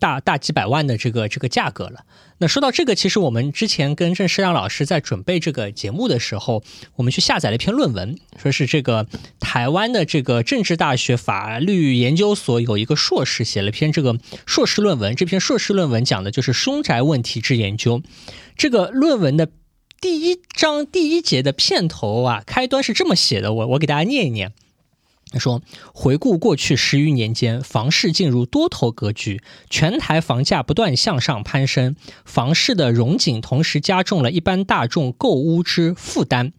大大几百万的这个这个价格了。那说到这个，其实我们之前跟郑世亮老师在准备这个节目的时候，我们去下载了一篇论文，说是这个台湾的这个政治大学法律研究所有一个硕士写了篇这个硕士论文，这篇硕士论文讲的就是凶宅问题之研究。这个论文的第一章第一节的片头啊，开端是这么写的，我我给大家念一念。他说：“回顾过去十余年间，房市进入多头格局，全台房价不断向上攀升，房市的荣景同时加重了一般大众购屋之负担。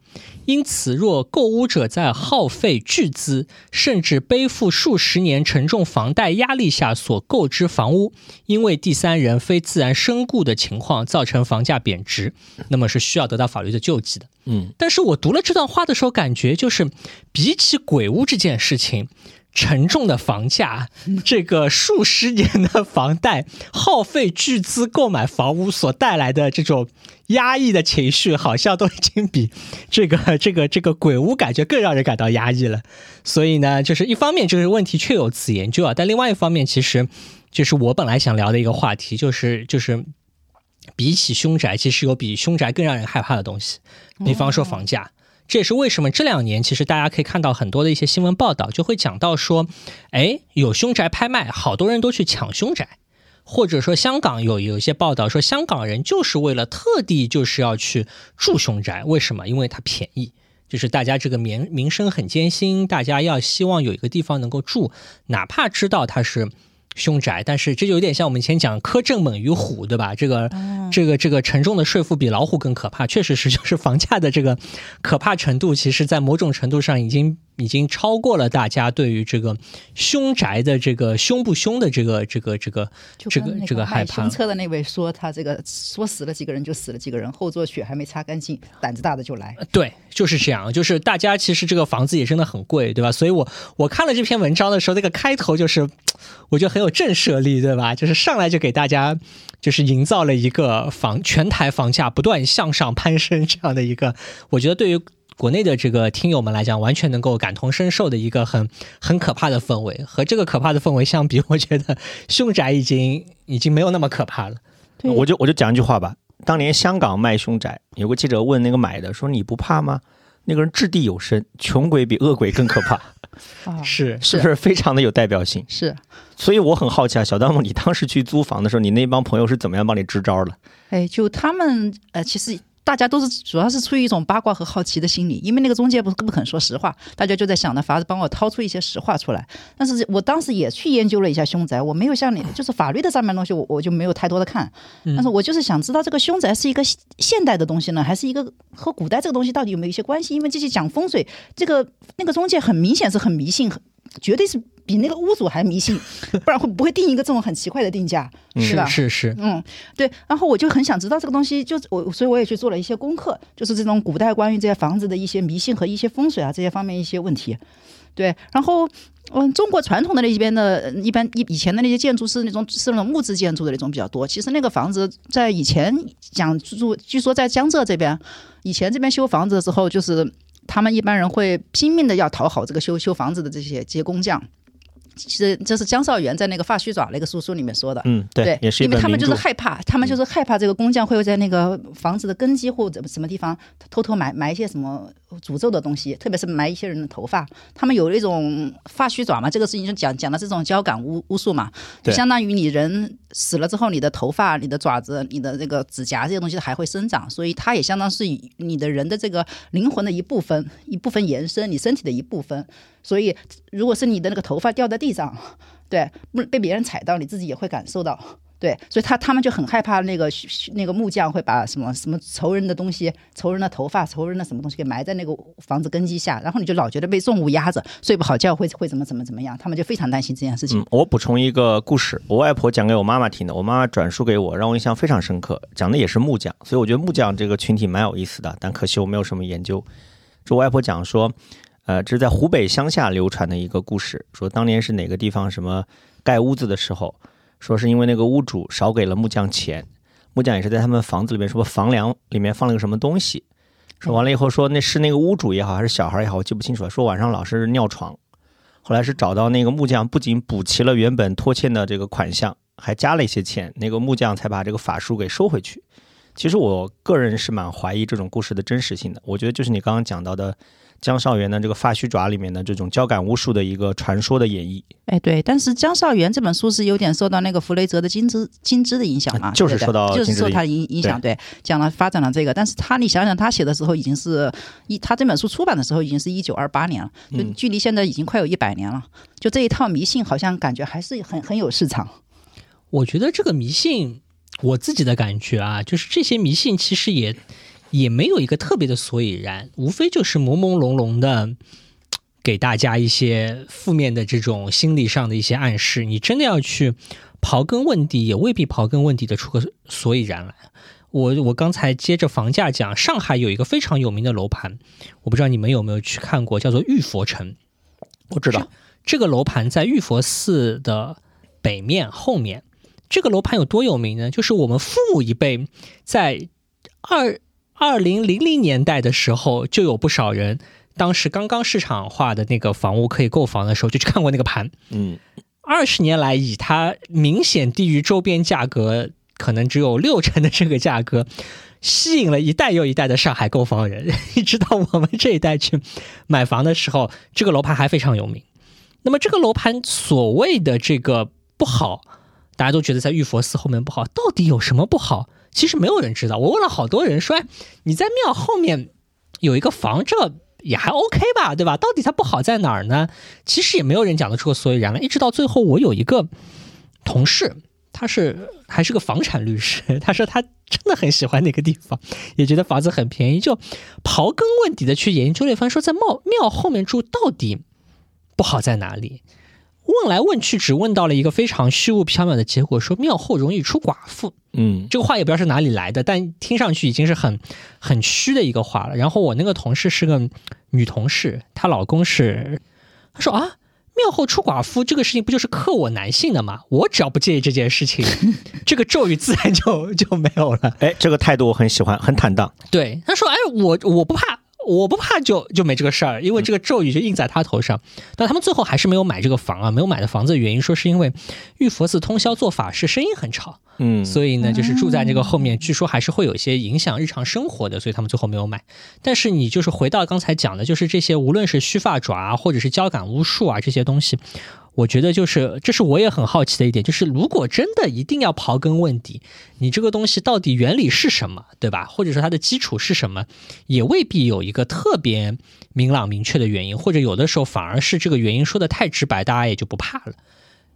因此，若购屋者在耗费巨资，甚至背负数十年沉重房贷压力下所购之房屋，因为第三人非自然身故的情况造成房价贬值，那么是需要得到法律的救济的。”嗯，但是我读了这段话的时候，感觉就是比起鬼屋这件事情，沉重的房价，这个数十年的房贷，耗费巨资购买房屋所带来的这种压抑的情绪，好像都已经比这个这个 这个鬼屋感觉更让人感到压抑了。所以呢，就是一方面就是问题确有此研究啊，但另外一方面，其实就是我本来想聊的一个话题，就是就是。比起凶宅，其实有比凶宅更让人害怕的东西，比方说房价。这也是为什么这两年其实大家可以看到很多的一些新闻报道，就会讲到说，哎，有凶宅拍卖，好多人都去抢凶宅，或者说香港有有一些报道说，香港人就是为了特地就是要去住凶宅，为什么？因为它便宜，就是大家这个民民生很艰辛，大家要希望有一个地方能够住，哪怕知道它是。凶宅，但是这就有点像我们以前讲苛政猛于虎，对吧？这个、这个、这个沉重的税负比老虎更可怕，确实是，就是房价的这个可怕程度，其实在某种程度上已经已经超过了大家对于这个凶宅的这个凶不凶的这个这个这个这个这个害怕。车的那位说，他这个说死了几个人就死了几个人，后座血还没擦干净，胆子大的就来。对，就是这样，就是大家其实这个房子也真的很贵，对吧？所以我我看了这篇文章的时候，那个开头就是，我觉得很有震慑力，对吧？就是上来就给大家就是营造了一个房全台房价不断向上攀升这样的一个，我觉得对于。国内的这个听友们来讲，完全能够感同身受的一个很很可怕的氛围，和这个可怕的氛围相比，我觉得凶宅已经已经没有那么可怕了。我就我就讲一句话吧。当年香港卖凶宅，有个记者问那个买的说：“你不怕吗？”那个人掷地有声，穷鬼比恶鬼更可怕，啊，是是不是非常的有代表性？是，所以我很好奇啊，小弹幕，你当时去租房的时候，你那帮朋友是怎么样帮你支招的？哎，就他们呃，其实。大家都是主要是出于一种八卦和好奇的心理，因为那个中介不不肯说实话，大家就在想着法子帮我掏出一些实话出来。但是我当时也去研究了一下凶宅，我没有像你，就是法律的上面东西，我我就没有太多的看。但是我就是想知道这个凶宅是一个现代的东西呢，还是一个和古代这个东西到底有没有一些关系？因为这些讲风水，这个那个中介很明显是很迷信，很绝对是比那个屋主还迷信，不然会不会定一个这种很奇怪的定价，是吧？是是，嗯，对，然后我就很想知道这个东西，就是我，所以我也去做了一些功课，就是这种古代关于这些房子的一些迷信和一些风水啊这些方面一些问题。对，然后嗯，中国传统的那边的，一般以以前的那些建筑是那种是那种木质建筑的那种比较多。其实那个房子在以前讲住，据说在江浙这边，以前这边修房子的时候，就是他们一般人会拼命的要讨好这个修修房子的这些这些工匠。其实这是江少元在那个《发须爪》那个书书里面说的。嗯，对，也是因为他们就是。害怕，他们就是害怕这个工匠会在那个房子的根基或者什么地方偷偷埋埋一些什么诅咒的东西，特别是埋一些人的头发。他们有一种发须爪嘛，这个事情就讲讲的这种交感巫巫术嘛，就相当于你人死了之后，你的头发、你的爪子、你的这个指甲这些东西还会生长，所以它也相当是你的人的这个灵魂的一部分，一部分延伸，你身体的一部分。所以，如果是你的那个头发掉在地上，对，不被别人踩到，你自己也会感受到。对，所以他他们就很害怕那个那个木匠会把什么什么仇人的东西、仇人的头发、仇人的什么东西给埋在那个房子根基下，然后你就老觉得被重物压着，睡不好觉，会会怎么怎么怎么样，他们就非常担心这件事情。我补充一个故事，我外婆讲给我妈妈听的，我妈妈转述给我，让我印象非常深刻。讲的也是木匠，所以我觉得木匠这个群体蛮有意思的，但可惜我没有什么研究。这我外婆讲说，呃，这是在湖北乡下流传的一个故事，说当年是哪个地方什么盖屋子的时候，说是因为那个屋主少给了木匠钱，木匠也是在他们房子里面说房梁里面放了个什么东西，说完了以后说那是那个屋主也好还是小孩也好，我记不清楚了，说晚上老是尿床。后来是找到那个木匠，不仅补齐了原本拖欠的这个款项，还加了一些钱，那个木匠才把这个法术给收回去。其实我个人是蛮怀疑这种故事的真实性的。我觉得就是你刚刚讲到的江少元的这个《发须爪》里面的这种交感巫术的一个传说的演绎，哎，对，但是江少元这本书是有点受到那个弗雷泽的金枝金枝的影响嘛，啊就是受到就是受他的影影响，对，讲了发展了这个，但是他你想想，他写的时候已经是一，他这本书出版的时候已经是一九二八年了，就嗯。距离现在已经快有一百年了，就这一套迷信好像感觉还是很很有市场。我觉得这个迷信，我自己的感觉啊，就是这些迷信其实也也没有一个特别的所以然，无非就是朦朦胧胧的给大家一些负面的这种心理上的一些暗示。你真的要去刨根问底，也未必刨根问底的出个所以然来。我我刚才接着房价讲，上海有一个非常有名的楼盘，我不知道你们有没有去看过，叫做玉佛城。我知道，这个楼盘在玉佛寺的北面后面。这个楼盘有多有名呢？就是我们父母一辈在二二零零零年代的时候，就有不少人，当时刚刚市场化的那个房屋可以购房的时候，就去看过那个盘。嗯，二十年来，以它明显低于周边价格，可能只有六成的这个价格，吸引了一代又一代的上海购房人。一直到我们这一代去买房的时候，这个楼盘还非常有名。那么这个楼盘所谓的这个不好，大家都觉得在玉佛寺后面不好，到底有什么不好？其实没有人知道。我问了好多人说，哎，你在庙后面有一个房，这也还 OK 吧，对吧？到底它不好在哪儿呢？其实也没有人讲得出个所以然来。一直到最后，我有一个同事，他是还是个房产律师，他说他真的很喜欢那个地方，也觉得房子很便宜，就刨根问底的去研究了一番，说在庙庙后面住到底不好在哪里？问来问去，只问到了一个非常虚无缥缈的结果，说庙后容易出寡妇。嗯，这个话也不知道是哪里来的，但听上去已经是很很虚的一个话了。然后我那个同事是个女同事，她老公是，她说啊，庙后出寡妇这个事情不就是克我男性的吗？我只要不介意这件事情，这个咒语自然就就没有了。哎，这个态度我很喜欢，很坦荡。对，他说，哎，我我不怕。我不怕就就没这个事儿，因为这个咒语就印在他头上。但他们最后还是没有买这个房啊，没有买的房子的原因说是因为玉佛寺通宵做法事，声音很吵。嗯，所以呢，就是住在这个后面，据说还是会有一些影响日常生活的，所以他们最后没有买。但是你就是回到刚才讲的，就是这些无论是须发爪啊，或者是交感巫术啊这些东西，我觉得就是这是我也很好奇的一点，就是如果真的一定要刨根问底，你这个东西到底原理是什么，对吧？或者说它的基础是什么，也未必有一个特别明朗明确的原因，或者有的时候反而是这个原因说的太直白，大家也就不怕了。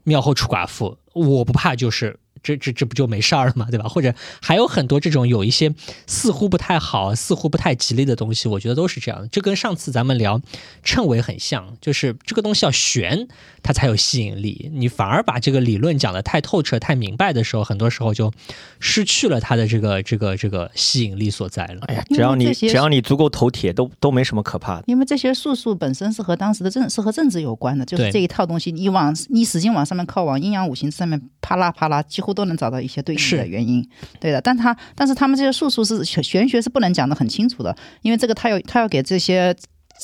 庙后出寡妇，我不怕，就是这这这不就没事儿了嘛，对吧？或者还有很多这种有一些似乎不太好、似乎不太吉利的东西，我觉得都是这样的。这跟上次咱们聊谶纬很像，就是这个东西要悬，它才有吸引力。你反而把这个理论讲得太透彻、太明白的时候，很多时候就失去了它的这个这个这个吸引力所在了。哎呀，只要你只要你足够头铁，都都没什么可怕的。因为这些术数本身是和当时的政是和政治有关的，就是这一套东西，你往你使劲往上面靠，往阴阳五行上面啪啦啪啦，几乎都能找到一些对应的原因。对的，但他但是他们这些术数是玄玄学是不能讲的很清楚的，因为这个他要他要给这些。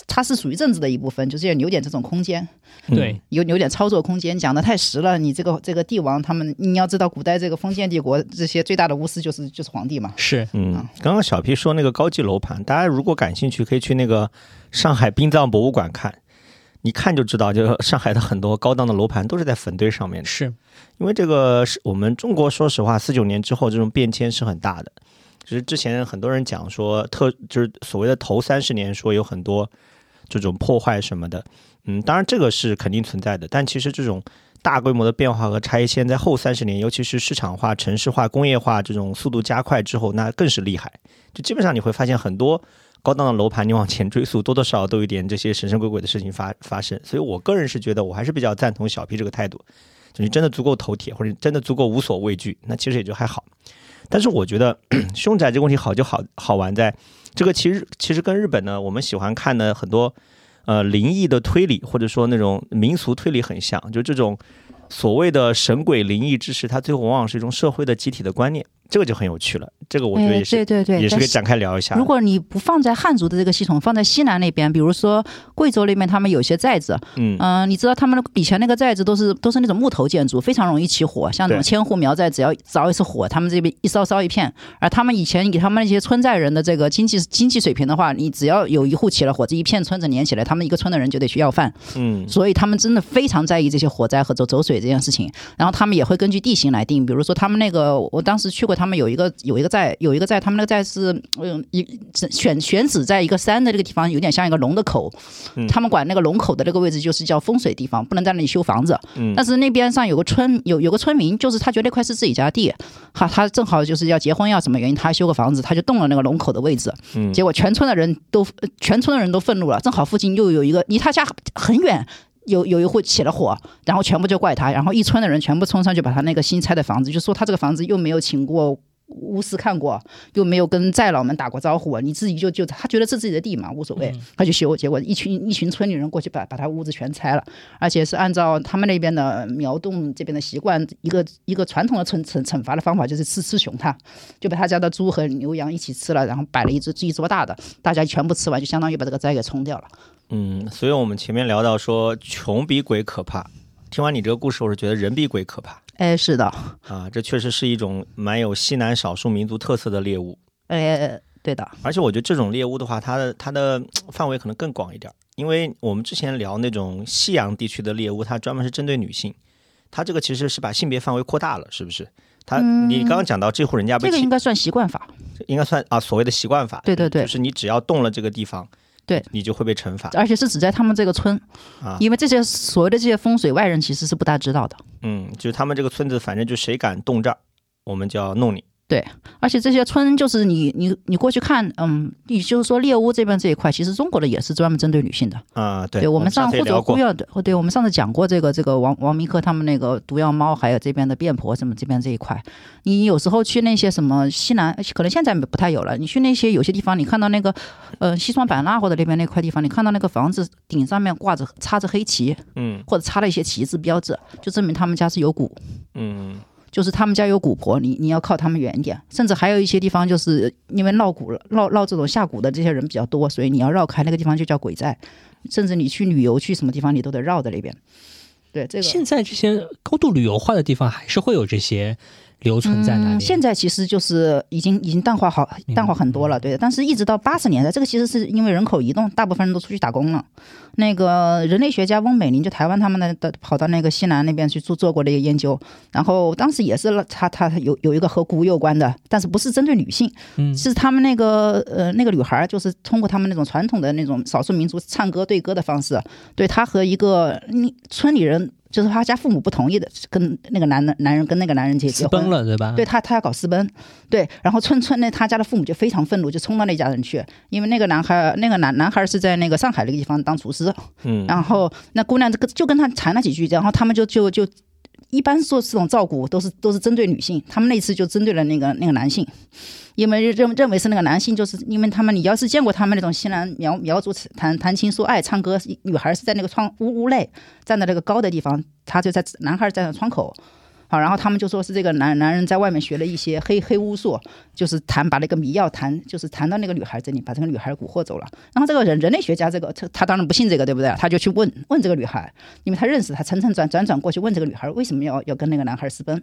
它是属于政治的一部分，就是要留点这种空间，嗯对，有留点操作空间。讲的太实了，你这个这个帝王他们，你要知道，古代这个封建帝国这些最大的巫师就是就是皇帝嘛。是嗯啊，刚刚小皮说那个高级楼盘，大家如果感兴趣，可以去那个上海殡葬博物馆看，一看就知道，就上海的很多高档的楼盘都是在坟堆上面的。是，因为这个是我们中国，说实话，四九年之后这种变迁是很大的。就是之前很多人讲说特，就是所谓的头三十年，说有很多这种破坏什么的。嗯，当然这个是肯定存在的，但其实这种大规模的变化和拆迁在后三十年，尤其是市场化、城市化、工业化这种速度加快之后，那更是厉害。就基本上你会发现很多高档的楼盘，你往前追溯，多多少少都有点这些神神鬼鬼的事情发发生。所以我个人是觉得，我还是比较赞同小 P 这个态度。就你真的足够头铁，或者真的足够无所畏惧，那其实也就还好。但是我觉得 凶宅这个问题好就好好玩在，这个其实其实跟日本呢，我们喜欢看的很多呃灵异的推理，或者说那种民俗推理很像，就这种所谓的神鬼灵异之事，它最后往往是一种社会的集体的观念。这个就很有趣了。这个我觉得哎也是、对对对，也是可以展开聊一下。如果你不放在汉族的这个系统，放在西南那边，比如说贵州那边，他们有些寨子，嗯嗯、你知道他们的以前那个寨子都是都是那种木头建筑，非常容易起火，像那种千户苗寨，只要着一次火，他们这边一烧烧一片。而他们以前以他们那些村寨人的这个经济经济水平的话，你只要有一户起了火，这一片村子连起来，他们一个村的人就得去要饭。嗯所以他们真的非常在意这些火灾和走走水这件事情。然后他们也会根据地形来定，比如说他们那个，我当时去过，他们有一个有一个寨，有一个寨，他们那个寨是嗯一选选址在一个山的这个地方，有点像一个龙的口。嗯他们管那个龙口的这个位置就是叫风水地方，不能在那里修房子。嗯但是那边上有个村有有个村民，就是他觉得那块是自己家地，哈，他正好就是要结婚要什么原因，他修个房子，他就动了那个龙口的位置。嗯结果全村的人都呃全村的人都愤怒了，正好附近又有一个离他家很远。有有一户起了火，然后全部就怪他，然后一村的人全部冲上去把他那个新拆的房子，就说他这个房子又没有请过巫师看过，又没有跟寨老们打过招呼，你自己就就他觉得是自己的地嘛，无所谓，他就修，结果一群一群村里人过去把把他屋子全拆了，而且是按照他们那边的苗洞这边的习惯，一个一个传统的惩惩惩罚的方法就是吃吃熊他，就把他家的猪和牛羊一起吃了，然后摆了一只一桌大的，大家全部吃完，就相当于把这个灾给冲掉了。嗯，所以我们前面聊到说穷比鬼可怕，听完你这个故事，我是觉得人比鬼可怕。哎，是的，啊，这确实是一种蛮有西南少数民族特色的猎物。哎，对的，而且我觉得这种猎物的话，它的它的嗯范围可能更广一点儿，因为我们之前聊那种西洋地区的猎物，它专门是针对女性，它这个其实是把性别范围扩大了，是不是？它、你刚刚讲到这户人家被起这个应该算习惯法。应该算啊所谓的习惯法，对对对。就是你只要动了这个地方，对，你就会被惩罚。而且是只在他们这个村，啊因为这些所谓的这些风水外人其实是不大知道的。嗯，就是他们这个村子，反正就谁敢动这儿，我们就要弄你。而且这些村就是你你你过去看，嗯，也就是说猎巫这边这一块，其实中国的也是专门针对女性的。啊、对，对我们上上或者毒药的，哦对我们上次讲过这个这个王王明科他们那个毒药猫，还有这边的变婆什么这边这一块，你有时候去那些什么西南，可能现在不太有了。你去那些有些地方，你看到那个呃西双版纳或者那边那块地方，你看到那个房子顶上面挂着插着黑旗，嗯或者插了一些旗帜标志，就证明他们家是有蛊。嗯就是他们家有蛊婆，你你要靠他们远一点。甚至还有一些地方，就是因为闹蛊了、闹闹这种下蛊的这些人比较多，所以你要绕开那个地方就叫鬼寨。甚至你去旅游去什么地方，你都得绕在那边。对这个。现在这些高度旅游化的地方，还是会有这些留存在那里。嗯。现在其实就是已经已经淡化好淡化很多了，对。但是一直到八十年代，这个其实是因为人口移动，大部分人都出去打工了。那个人类学家翁美玲，就台湾他们的的跑到那个西南那边去做做过这个研究，然后当时也是他他有有一个和蛊有关的，但是不是针对女性，嗯是他们那个呃那个女孩儿，就是通过他们那种传统的那种少数民族唱歌对歌的方式，对她和一个嗯村里人。就是他家父母不同意的，跟那个男的男人跟那个男人结结婚了，对吧？对他，他要搞私奔，对，然后村村呢他家的父母就非常愤怒，就冲到那家人去，因为那个男孩，那个男男孩是在那个上海那个地方当厨师，嗯然后那姑娘就跟就跟他谈了几句，然后他们就就就一般做这种照顾都是都是针对女性，他们那次就针对了那个那个男性，因为认认为是那个男性，就是因为他们你要是见过他们那种西南苗苗族谈谈情说爱唱歌，女孩是在那个窗屋屋内站在那个高的地方，他就在男孩站在窗口。然后他们就说是这个男男人在外面学了一些黑黑巫术，就是弹把那个迷药弹，就是弹到那个女孩这里，把这个女孩蛊惑走了。然后这个人人类学家这个他他当然不信这个，对不对？他就去问问这个女孩，因为他认识他，层层转转转过去问这个女孩为什么要要跟那个男孩私奔。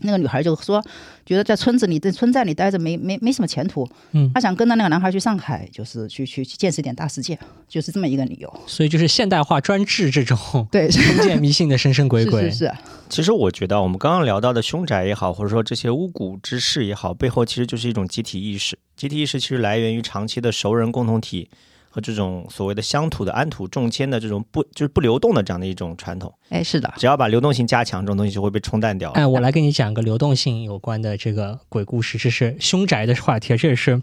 那个女孩就说，觉得在村子里、在村寨里待着没没没什么前途，嗯她想跟着那个男孩去上海，就是去去去见识一点大世界，就是这么一个理由。所以就是现代化专制这种对，封建迷信的神神鬼鬼。是是是，其实我觉得我们刚刚聊到的凶宅也好，或者说这些巫蛊之事也好，背后其实就是一种集体意识。集体意识其实来源于长期的熟人共同体和这种所谓的乡土的安土重迁的这种不就是不流动的这样的一种传统。哎，是的，只要把流动性加强，这种东西就会被冲淡掉。哎，我来跟你讲个流动性有关的这个鬼故事，这是凶宅的话题，这也是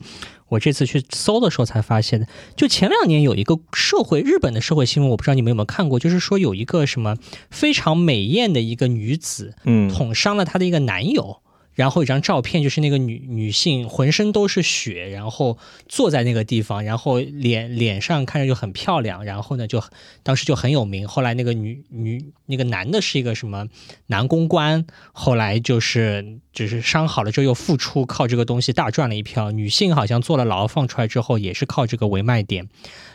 我这次去搜的时候才发现的。就前两年有一个社会日本的社会新闻，我不知道你们有没有看过，就是说有一个什么非常美艳的一个女子嗯捅伤了她的一个男友。然后一张照片就是那个女女性浑身都是血，然后坐在那个地方，然后脸脸上看着就很漂亮，然后呢就当时就很有名。后来那个女女那个男的是一个什么男公关，后来就是只是伤好了之后又复出，靠这个东西大赚了一票。女性好像坐了牢放出来之后，也是靠这个为卖点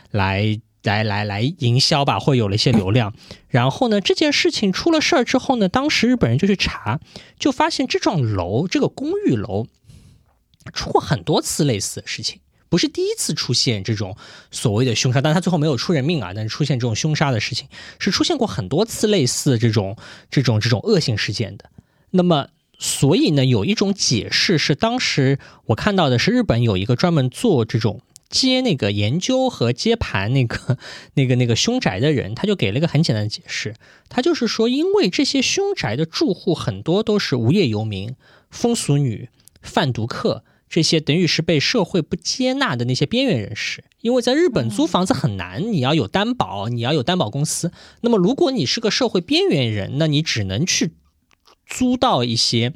来。来来来营销吧，会有了一些流量。然后呢，这件事情出了事儿之后呢，当时日本人就去查，就发现这幢楼这个公寓楼出过很多次类似的事情，不是第一次出现这种所谓的凶杀，但他最后没有出人命啊，但是出现这种凶杀的事情是出现过很多次类似这种这种这种恶性事件的。那么，所以呢，有一种解释是，当时我看到的是日本有一个专门做这种。接那个研究和接盘那个 那个那个凶宅的人，他就给了一个很简单的解释，他就是说，因为这些凶宅的住户很多都是无业游民、风俗女、贩毒客，这些等于是被社会不接纳的那些边缘人士。因为在日本租房子很难，你要有担保，你要有担保公司。那么如果你是个社会边缘人，那你只能去租到一些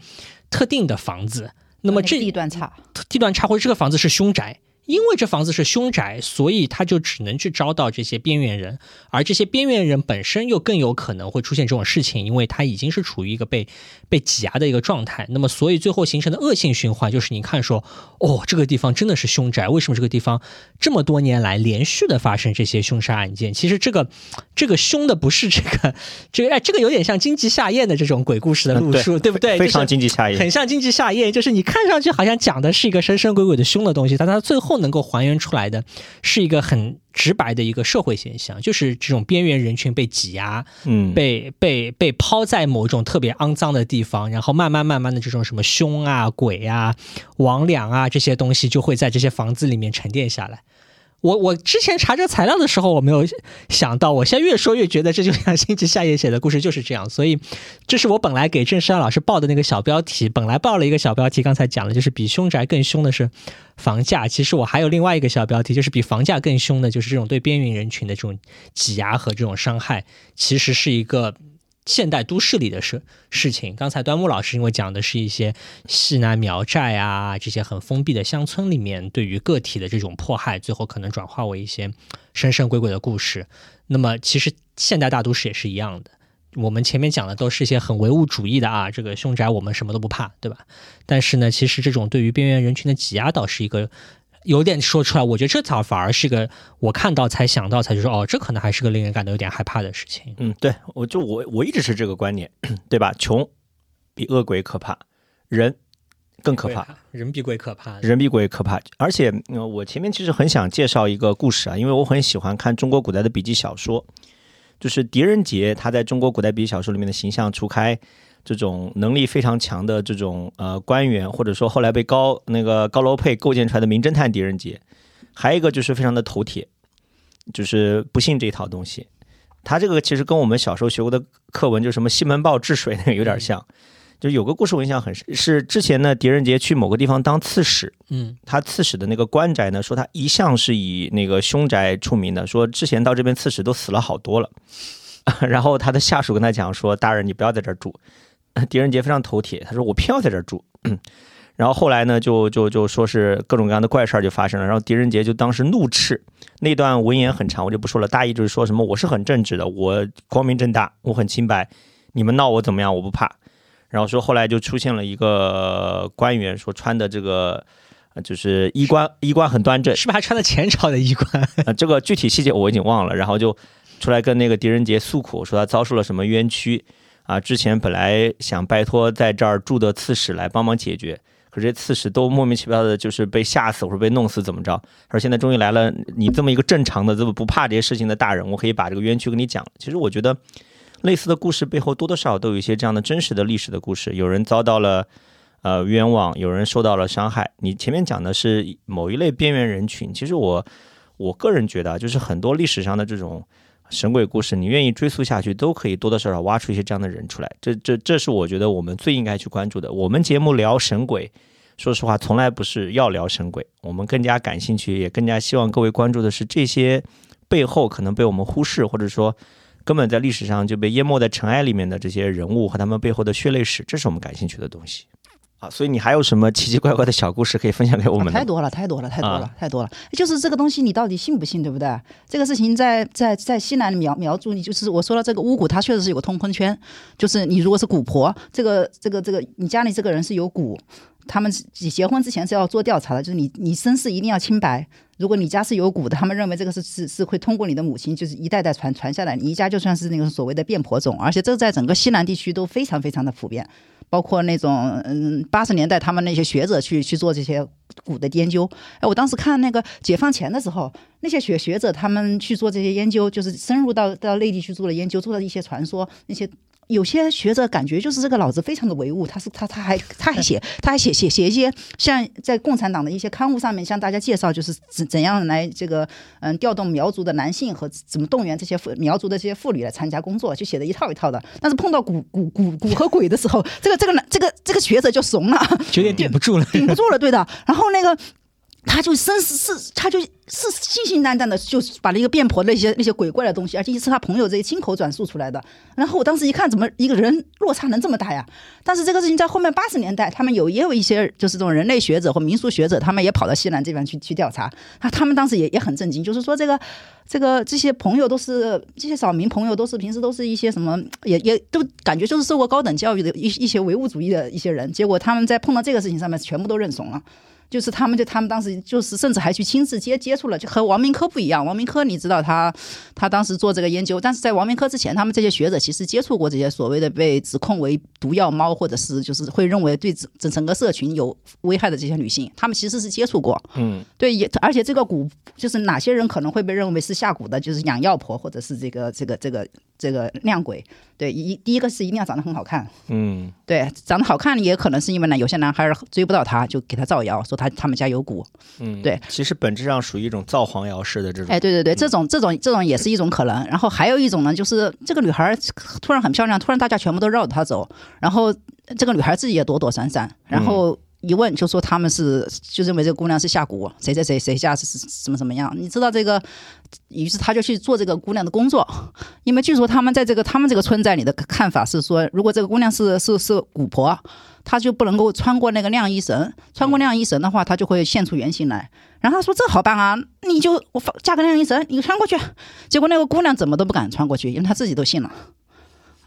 特定的房子。那么这地段差，地段差，或者这个房子是凶宅。因为这房子是凶宅，所以他就只能去招到这些边缘人，而这些边缘人本身又更有可能会出现这种事情，因为他已经是处于一个被被挤压的一个状态。那么，所以最后形成的恶性循环就是，你看说，哦，这个地方真的是凶宅，为什么这个地方这么多年来连续的发生这些凶杀案件？其实这个这个凶的不是这个这个哎，这个有点像荆棘下咽的这种鬼故事的路数，对不对？非常荆棘下咽，很像荆棘下咽，就是你看上去好像讲的是一个神神鬼鬼的凶的东西，但它最后。能够还原出来的是一个很直白的一个社会现象，就是这种边缘人群被挤压，嗯，被被被抛在某种特别肮脏的地方，然后慢慢慢慢的这种什么凶啊、鬼啊、魍魉啊这些东西就会在这些房子里面沉淀下来。我我之前查这个材料的时候，我没有想到，我现在越说越觉得这就像星期夏夜写的故事就是这样，所以这是我本来给郑山老师报的那个小标题，本来报了一个小标题，刚才讲了，就是比凶宅更凶的是房价，其实我还有另外一个小标题，就是比房价更凶的，就是这种对边缘人群的这种挤压和这种伤害，其实是一个。现代都市里的事事情，刚才端木老师因为讲的是一些西南苗寨啊这些很封闭的乡村里面对于个体的这种迫害，最后可能转化为一些神神鬼鬼的故事。那么其实现代大都市也是一样的，我们前面讲的都是一些很唯物主义的啊，这个凶宅我们什么都不怕，对吧？但是呢，其实这种对于边缘人群的挤压倒是一个。有点说出来，我觉得这条反而是个我看到才想到，才就说哦，这可能还是个令人感到有点害怕的事情。嗯，对，我就我我一直是这个观点，对吧？穷比恶鬼可怕，人更可怕，人比鬼可怕，人比鬼可怕。而且，我前面其实很想介绍一个故事啊，因为我很喜欢看中国古代的笔记小说，就是狄仁杰他在中国古代笔记小说里面的形象，除开。这种能力非常强的这种呃官员，或者说后来被高那个高楼佩构建出来的名侦探狄仁杰，还有一个就是非常的头铁，就是不信这一套东西。他这个其实跟我们小时候学过的课文，就什么西门豹治水那个有点像。就有个故事我印象很深，是之前呢狄仁杰去某个地方当刺史，嗯，他刺史的那个官宅呢，说他一向是以那个凶宅出名的，说之前到这边刺史都死了好多了。然后他的下属跟他讲说：“大人，你不要在这儿住。”狄仁杰非常头铁，他说我偏要在这儿住。然后后来呢，就就就说是各种各样的怪事儿就发生了。然后狄仁杰就当时怒斥，那段文言很长，我就不说了。大意就是说什么我是很正直的，我光明正大，我很清白，你们闹我怎么样，我不怕。然后说后来就出现了一个官员，说穿的这个就是衣冠衣冠很端正，是不是还穿的前朝的衣冠？这个具体细节我已经忘了。然后就出来跟那个狄仁杰诉苦，说他遭受了什么冤屈。啊，之前本来想拜托在这儿住的刺史来帮忙解决，可这刺史都莫名其妙的，就是被吓死或者被弄死，怎么着？他说现在终于来了，你这么一个正常的、这么不怕这些事情的大人，我可以把这个冤屈跟你讲。其实我觉得，类似的故事背后多多少少都有一些这样的真实的历史的故事。有人遭到了呃冤枉，有人受到了伤害。你前面讲的是某一类边缘人群，其实我我个人觉得，就是很多历史上的这种。神鬼故事，你愿意追溯下去，都可以多多少少挖出一些这样的人出来。这、这、这是我觉得我们最应该去关注的。我们节目聊神鬼，说实话，从来不是要聊神鬼。我们更加感兴趣，也更加希望各位关注的是这些背后可能被我们忽视，或者说根本在历史上就被淹没在尘埃里面的这些人物和他们背后的血泪史。这是我们感兴趣的东西。啊，所以你还有什么奇奇怪怪的小故事可以分享给我们？啊太多了，太多了，太多了啊，太多了。就是这个东西，你到底信不信，对不对？这个事情在在在西南苗苗族，你就是我说了这个巫蛊，它确实是有个通婚圈，就是你如果是蛊婆，这个这个这个，你家里这个人是有蛊，他们结结婚之前是要做调查的，就是你你身世一定要清白。如果你家是有蛊的，他们认为这个是是是会通过你的母亲，就是一代代传传下来，你一家就算是那个所谓的变婆种，而且这在整个西南地区都非常非常的普遍。包括那种嗯，八十年代他们那些学者去去做这些古的研究。哎，我当时看那个解放前的时候，那些学学者他们去做这些研究，就是深入到到内地去做了研究，做了一些传说，那些。有些学者感觉就是这个脑子非常的唯物，他是他他还 他还写他还写写写一些像在共产党的一些刊物上面向大家介绍，就是怎怎样来这个嗯调动苗族的男性和怎么动员这些妇苗族的这些妇女来参加工作，就写的一套一套的。但是碰到古古古古和鬼的时候，这个这个男这个这个学者就怂了，有点顶不住了。顶不住了，对的。然后那个他就生是是，他就是信信旦旦的，就把那个变婆那些那些鬼怪的东西，而且是他朋友这些亲口转述出来的。然后我当时一看，怎么一个人落差能这么大呀？但是这个事情在后面八十年代，他们有也有一些就是这种人类学者或民俗学者，他们也跑到西南这边去去调查。啊，他们当时也也很震惊，就是说这个这个这些朋友都是这些扫民朋友，都是平时都是一些什么，也也都感觉就是受过高等教育的一一些唯物主义的一些人，结果他们在碰到这个事情上面，全部都认怂了。就是他们就他们当时就是甚至还去亲自接接触了，就和王明科不一样。王明科你知道他他当时做这个研究，但是在王明科之前，他们这些学者其实接触过这些所谓的被指控为毒药猫，或者是就是会认为对整整个社群有危害的这些女性，他们其实是接触过。嗯，对，也而且这个蛊就是哪些人可能会被认为是下蛊的，就是养药婆或者是这个这个这个这个靓鬼。对，一第一个是一定要长得很好看，嗯，对，长得好看也可能是因为呢，有些男孩儿追不到她，就给她造谣，说她他们家有蛊。嗯，对，其实本质上属于一种造黄谣式的这种。哎，对对对，这种这种这种也是一种可能。然后还有一种呢，就是这个女孩儿突然很漂亮，突然大家全部都绕着她走，然后这个女孩自己也躲躲闪闪，然后一问就说他们是就认为这个姑娘是下蛊，谁谁谁谁家是是什么怎么样？你知道这个，于是他就去做这个姑娘的工作，因为据说他们在这个他们这个村寨里的看法是说，如果这个姑娘是是是蛊婆。她就不能够穿过那个晾衣绳，穿过晾衣绳的话，她就会现出原形来。然后他说这好办啊，你就我放架个晾衣绳，你穿过去。结果那个姑娘怎么都不敢穿过去，因为她自己都信了。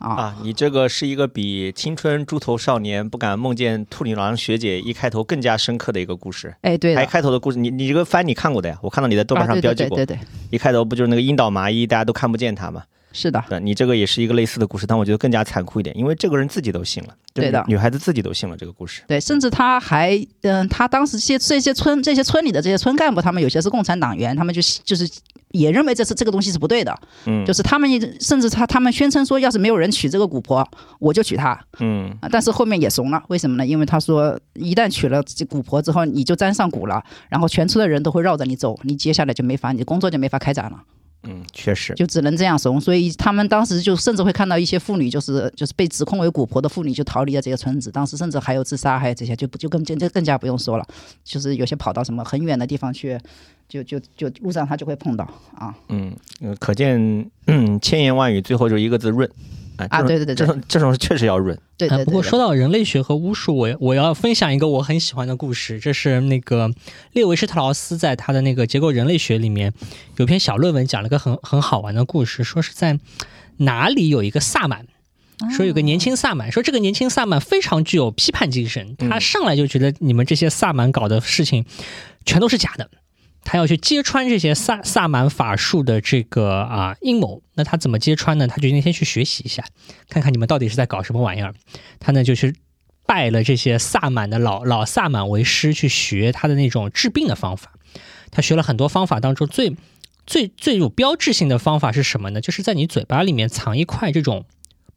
啊，啊，你这个是一个比《青春猪头少年不敢梦见兔女郎学姐》一开头更加深刻的一个故事。哎，对还，开头的故事，你你这个番你看过的呀？我看到你在豆瓣上标记过。对对对对，一开头不就是那个樱岛麻衣，大家都看不见他吗？是的，对，你这个也是一个类似的故事，但我觉得更加残酷一点，因为这个人自己都信了，对的女女孩子自己都信了这个故事。对，甚至他还，嗯，他当时这些这些村这些村里的这些村干部，他们有些是共产党员，他们就就是也认为这是这个东西是不对的，嗯，就是他们甚至他他们宣称说，要是没有人娶这个古婆，我就娶她。嗯啊，但是后面也怂了，为什么呢？因为他说，一旦娶了这蛊婆之后，你就沾上蛊了，然后全村的人都会绕着你走，你接下来就没法，你的工作就没法开展了，嗯，确实，就只能这样怂。所以他们当时就甚至会看到一些妇女，就是就是被指控为蛊婆的妇女就逃离了这个村子，当时甚至还有自杀，还有这些，就不就更就就更加不用说了，就是有些跑到什么很远的地方去，就就就路上他就会碰到啊嗯，呃可见，嗯，千言万语最后就一个字润。啊啊，对对对对这种这种确实要润。啊，对对对。不过说到人类学和巫术，我我要分享一个我很喜欢的故事，这是那个列维施特劳斯在他的那个《结构人类学》里面有篇小论文，讲了个很很好玩的故事，说是在哪里有一个萨满。说有个年轻萨满，说这个年轻萨满非常具有批判精神，他上来就觉得你们这些萨满搞的事情全都是假的，他要去揭穿这些萨萨满法术的这个啊阴谋。那他怎么揭穿呢？他决定先去学习一下，看看你们到底是在搞什么玩意儿。他呢就去拜了这些萨满的老老萨满为师，去学他的那种治病的方法。他学了很多方法当中最最最有标志性的方法是什么呢？就是在你嘴巴里面藏一块这种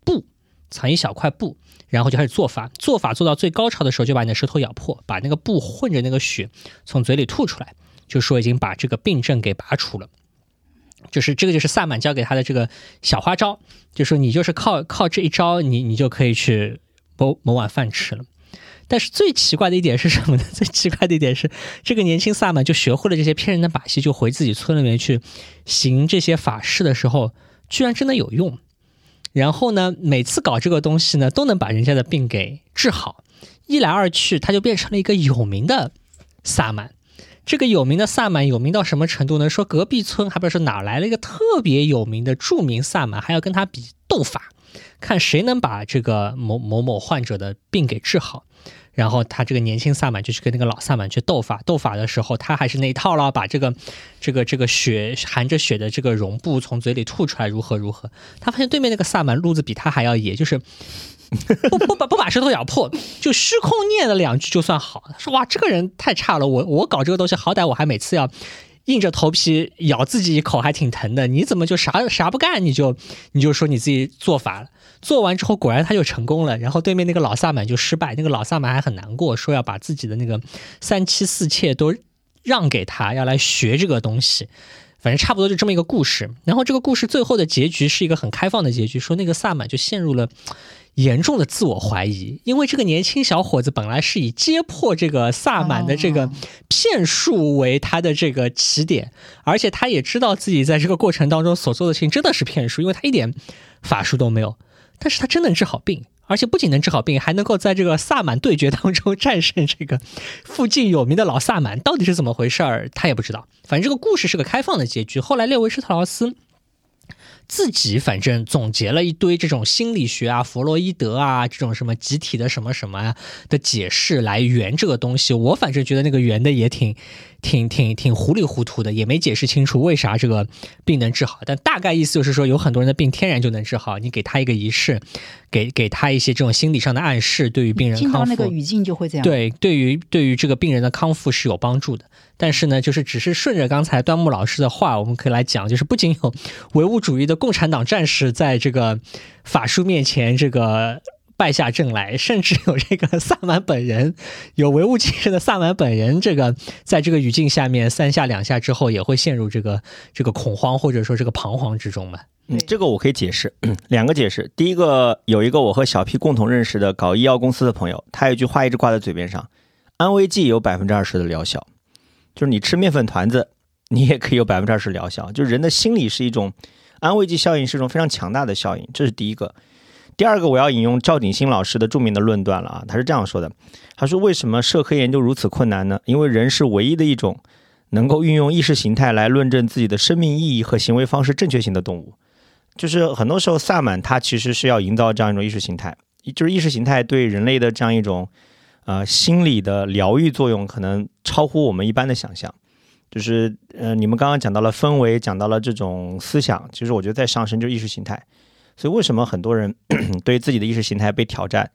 布，藏一小块布，然后就开始做法。做法做到最高潮的时候，就把你的舌头咬破，把那个布混着那个血从嘴里吐出来，就说已经把这个病症给拔除了。就是这个，就是萨满教给他的这个小花招，就说你就是靠靠这一招，你你就可以去谋谋碗饭吃了。但是最奇怪的一点是什么呢？最奇怪的一点是，这个年轻萨满就学会了这些骗人的把戏，就回自己村里面去行这些法事的时候，居然真的有用。然后呢，每次搞这个东西呢，都能把人家的病给治好。一来二去，他就变成了一个有名的萨满。这个有名的萨满有名到什么程度呢？说隔壁村还不知道是哪来了一个特别有名的著名萨满，还要跟他比斗法，看谁能把这个某某某患者的病给治好。然后他这个年轻萨满就去跟那个老萨满去斗法，斗法的时候他还是那一套了，把这个这个这个血含着血的这个绒布从嘴里吐出来，如何如何。他发现对面那个萨满路子比他还要野，就是 不不把不把舌头咬破，就虚空念了两句就算好。说哇，这个人太差了，我我搞这个东西，好歹我还每次要硬着头皮咬自己一口，还挺疼的。你怎么就啥啥不干，你就你就说你自己做法了？做完之后，果然他就成功了。然后对面那个老萨满就失败，那个老萨满还很难过，说要把自己的那个三妻四妾都让给他，要来学这个东西。反正差不多就这么一个故事。然后这个故事最后的结局是一个很开放的结局，说那个萨满就陷入了严重的自我怀疑，因为这个年轻小伙子本来是以揭破这个萨满的这个骗术为他的这个起点，而且他也知道自己在这个过程当中所做的事情真的是骗术，因为他一点法术都没有。但是他真能治好病，而且不仅能治好病，还能够在这个萨满对决当中战胜这个附近有名的老萨满，到底是怎么回事儿？他也不知道。反正这个故事是个开放的结局。后来列维施特劳斯自己反正总结了一堆这种心理学啊、弗洛伊德啊这种什么集体的什么什么的解释来圆这个东西。我反正觉得那个圆的也挺。挺挺挺糊里糊涂的，也没解释清楚为啥这个病能治好。但大概意思就是说，有很多人的病天然就能治好，你给他一个仪式，给给他一些这种心理上的暗示，对于病人康复，那个语境就会这样。对，对于对于这个病人的康复是有帮助的。但是呢，就是只是顺着刚才端木老师的话，我们可以来讲，就是不仅有唯物主义的共产党战士在这个法术面前这个。败下阵来，甚至有这个萨满本人，有唯物精神的萨满本人，这个在这个语境下面三下两下之后，也会陷入这个这个恐慌或者说这个彷徨之中嘛。嗯，这个我可以解释 两个解释。第一个，有一个我和小 P 共同认识的搞医药公司的朋友，他有一句话一直挂在嘴边上：安慰剂有百分之二十的疗效，就是你吃面粉团子，你也可以有百分之二十疗效。就人的心理是一种安慰剂效应，是一种非常强大的效应，这是第一个。第二个，我要引用赵鼎新老师的著名的论断了啊，他是这样说的：他说，为什么社科研究如此困难呢？因为人是唯一的一种能够运用意识形态来论证自己的生命意义和行为方式正确性的动物。就是很多时候，萨满他其实是要营造这样一种意识形态，就是意识形态对人类的这样一种呃心理的疗愈作用，可能超乎我们一般的想象。就是呃，你们刚刚讲到了氛围，讲到了这种思想，其实我觉得在上升就是意识形态。所以，为什么很多人 对自己的意识形态被挑战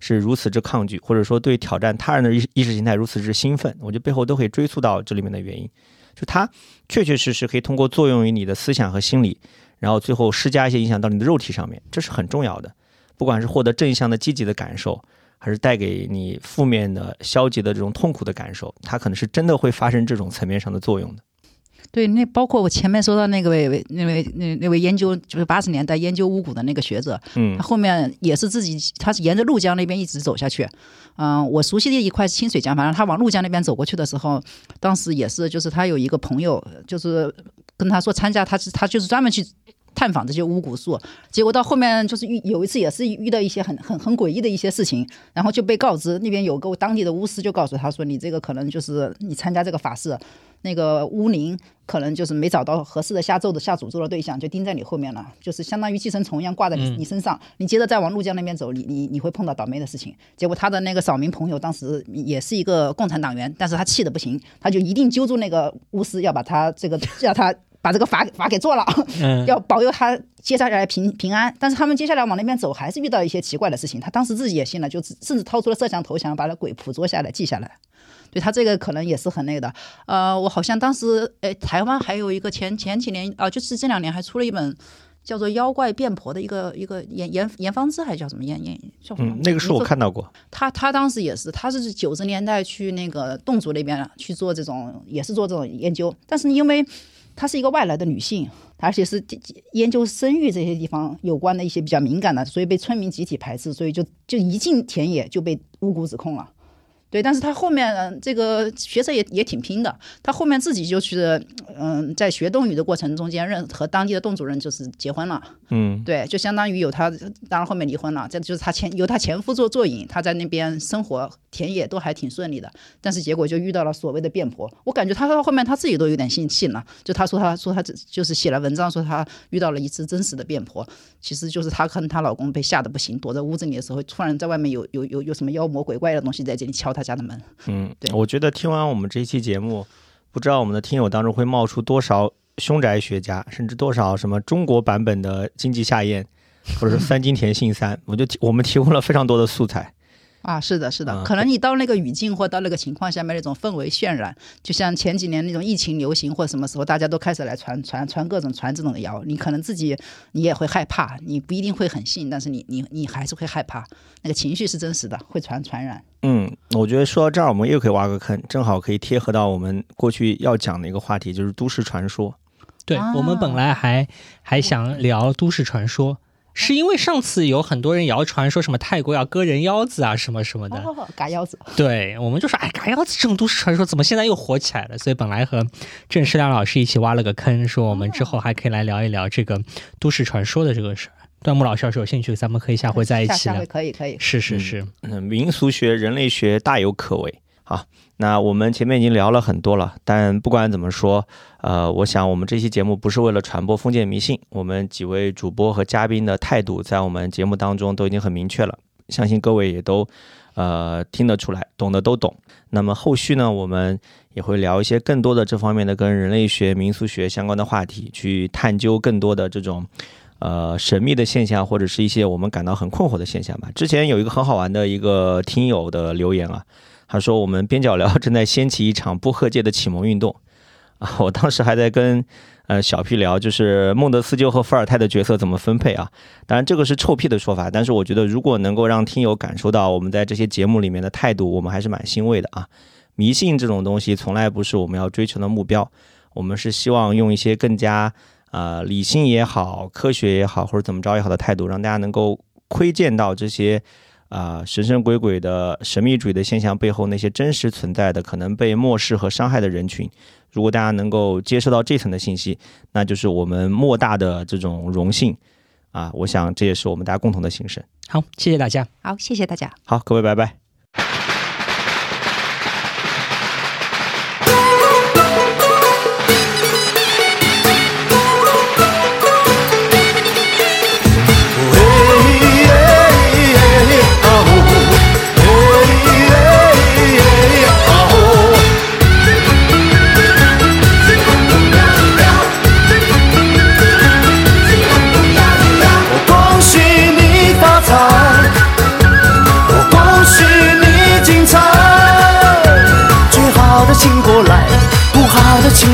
是如此之抗拒，或者说对挑战他人的意意识形态如此之兴奋？我觉得背后都可以追溯到这里面的原因，就它确确实实可以通过作用于你的思想和心理，然后最后施加一些影响到你的肉体上面，这是很重要的。不管是获得正向的积极的感受，还是带给你负面的消极的这种痛苦的感受，它可能是真的会发生这种层面上的作用的。对，那包括我前面说到那个位那位那那位研究，就是八十年代研究巫蛊的那个学者，嗯，他后面也是自己，他是沿着怒江那边一直走下去，嗯，我熟悉的一块清水江，反正他往怒江那边走过去的时候，当时也是，就是他有一个朋友，就是跟他说参加，他是他就是专门去。探访这些巫蛊术，结果到后面就是遇有一次也是遇到一些很很很诡异的一些事情，然后就被告知那边有个当地的巫师就告诉他说，你这个可能就是你参加这个法事，那个巫灵可能就是没找到合适的下咒的下诅咒的对象，就盯在你后面了，就是相当于寄生虫一样挂在你你身上，你接着再往怒江那边走，你你你会碰到倒霉的事情。结果他的那个扫民朋友当时也是一个共产党员，但是他气的不行，他就一定揪住那个巫师要把他这个叫他。把这个法法给做了，要保佑他接下来平平安。但是他们接下来往那边走，还是遇到一些奇怪的事情。他当时自己也信了，就甚至掏出了摄像头，想把那鬼捕捉下来记下来。对他这个可能也是很那个的。呃，我好像当时，诶，台湾还有一个前前几年啊，就是这两年还出了一本叫做《妖怪变婆》的一个一个严严严方之，还叫什么严严叫什么？那个书我看到过。他他当时也是，他是九十年代去那个侗族那边去做这种，也是做这种研究，但是因为。她是一个外来的女性，而且是研究生育这些地方有关的一些比较敏感的，所以被村民集体排斥，所以就就一进田野就被巫蛊指控了。对，但是他后面、呃这个学者也也挺拼的，他后面自己就是嗯，在学冻语的过程中间认和当地的洞主任就是结婚了，嗯。对，就相当于有他，当然后面离婚了，这就是他前由他前夫做做引，他在那边生活田野都还挺顺利的，但是结果就遇到了所谓的变婆，我感觉他到后面他自己都有点心气了，就他说他说他这就是写了文章说他遇到了一次真实的变婆，其实就是她跟她老公被吓得不行，躲在屋子里的时候，突然在外面有有有有什么妖魔鬼怪的东西在这里敲他家的门。嗯对，我觉得听完我们这一期节目，不知道我们的听友当中会冒出多少凶宅学家，甚至多少什么中国版本的经济下咽，或者是三金田信三，我就提我们提供了非常多的素材。啊，是的，是的，啊可能你到那个语境或到那个情况下面那种氛围渲染，就像前几年那种疫情流行或什么时候，大家都开始来传传传各种传这种的谣，你可能自己你也会害怕，你不一定会很信，但是你你你还是会害怕，那个情绪是真实的，会传传染。嗯，我觉得说到这儿，我们又可以挖个坑，正好可以贴合到我们过去要讲的一个话题，就是都市传说。对、啊我们本来还还想聊都市传说，是因为上次有很多人谣传说什么泰国要割人腰子啊什么什么的，哦，嘎腰子，对，我们就说，哎，嘎腰子这种都市传说怎么现在又火起来了？所以本来和郑世亮老师一起挖了个坑，说我们之后还可以来聊一聊这个都市传说的这个事儿。段木老师要是有兴趣，咱们可以下回在一起聊下下回。可以可以。是是是，嗯，民俗学、人类学大有可为。好，那我们前面已经聊了很多了，但不管怎么说，呃，我想我们这期节目不是为了传播封建迷信，我们几位主播和嘉宾的态度在我们节目当中都已经很明确了，相信各位也都呃听得出来，懂的都懂。那么后续呢，我们也会聊一些更多的这方面的跟人类学、民俗学相关的话题，去探究更多的这种。呃，神秘的现象，或者是一些我们感到很困惑的现象吧。之前有一个很好玩的一个听友的留言啊，他说我们边角聊 正在掀起一场播客界的启蒙运动啊。我当时还在跟呃小 P 聊，就是孟德斯鸠和伏尔泰的角色怎么分配啊。当然这个是臭屁的说法，但是我觉得如果能够让听友感受到我们在这些节目里面的态度，我们还是蛮欣慰的啊。迷信这种东西从来不是我们要追求的目标，我们是希望用一些更加。啊、理性也好，科学也好，或者怎么着也好的态度，让大家能够窥见到这些啊、神神鬼鬼的神秘主义的现象背后那些真实存在的可能被漠视和伤害的人群。如果大家能够接受到这层的信息，那就是我们莫大的这种荣幸啊！我想这也是我们大家共同的心声。好，谢谢大家。好，谢谢大家。好，各位拜拜。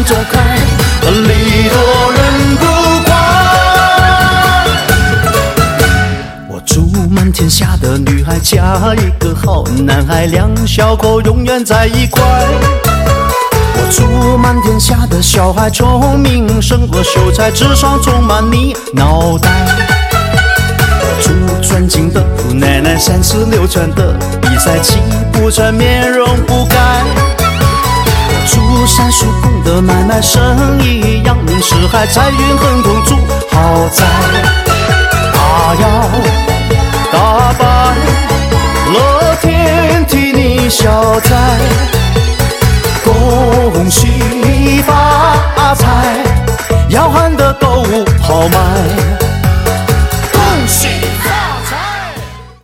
走开，礼多人不怪。我祝满天下的女孩嫁一个好男孩，两小口永远在一块。我祝满天下的小孩聪明胜过秀才，智商充满你脑袋。我祝尊敬的姑奶奶三十六转的比赛气不喘，面容不改。祝三叔公的买卖生意扬名四海，财运亨通住豪宅。大摇大摆，乐天替你消灾。恭喜发财，要喊得都好卖。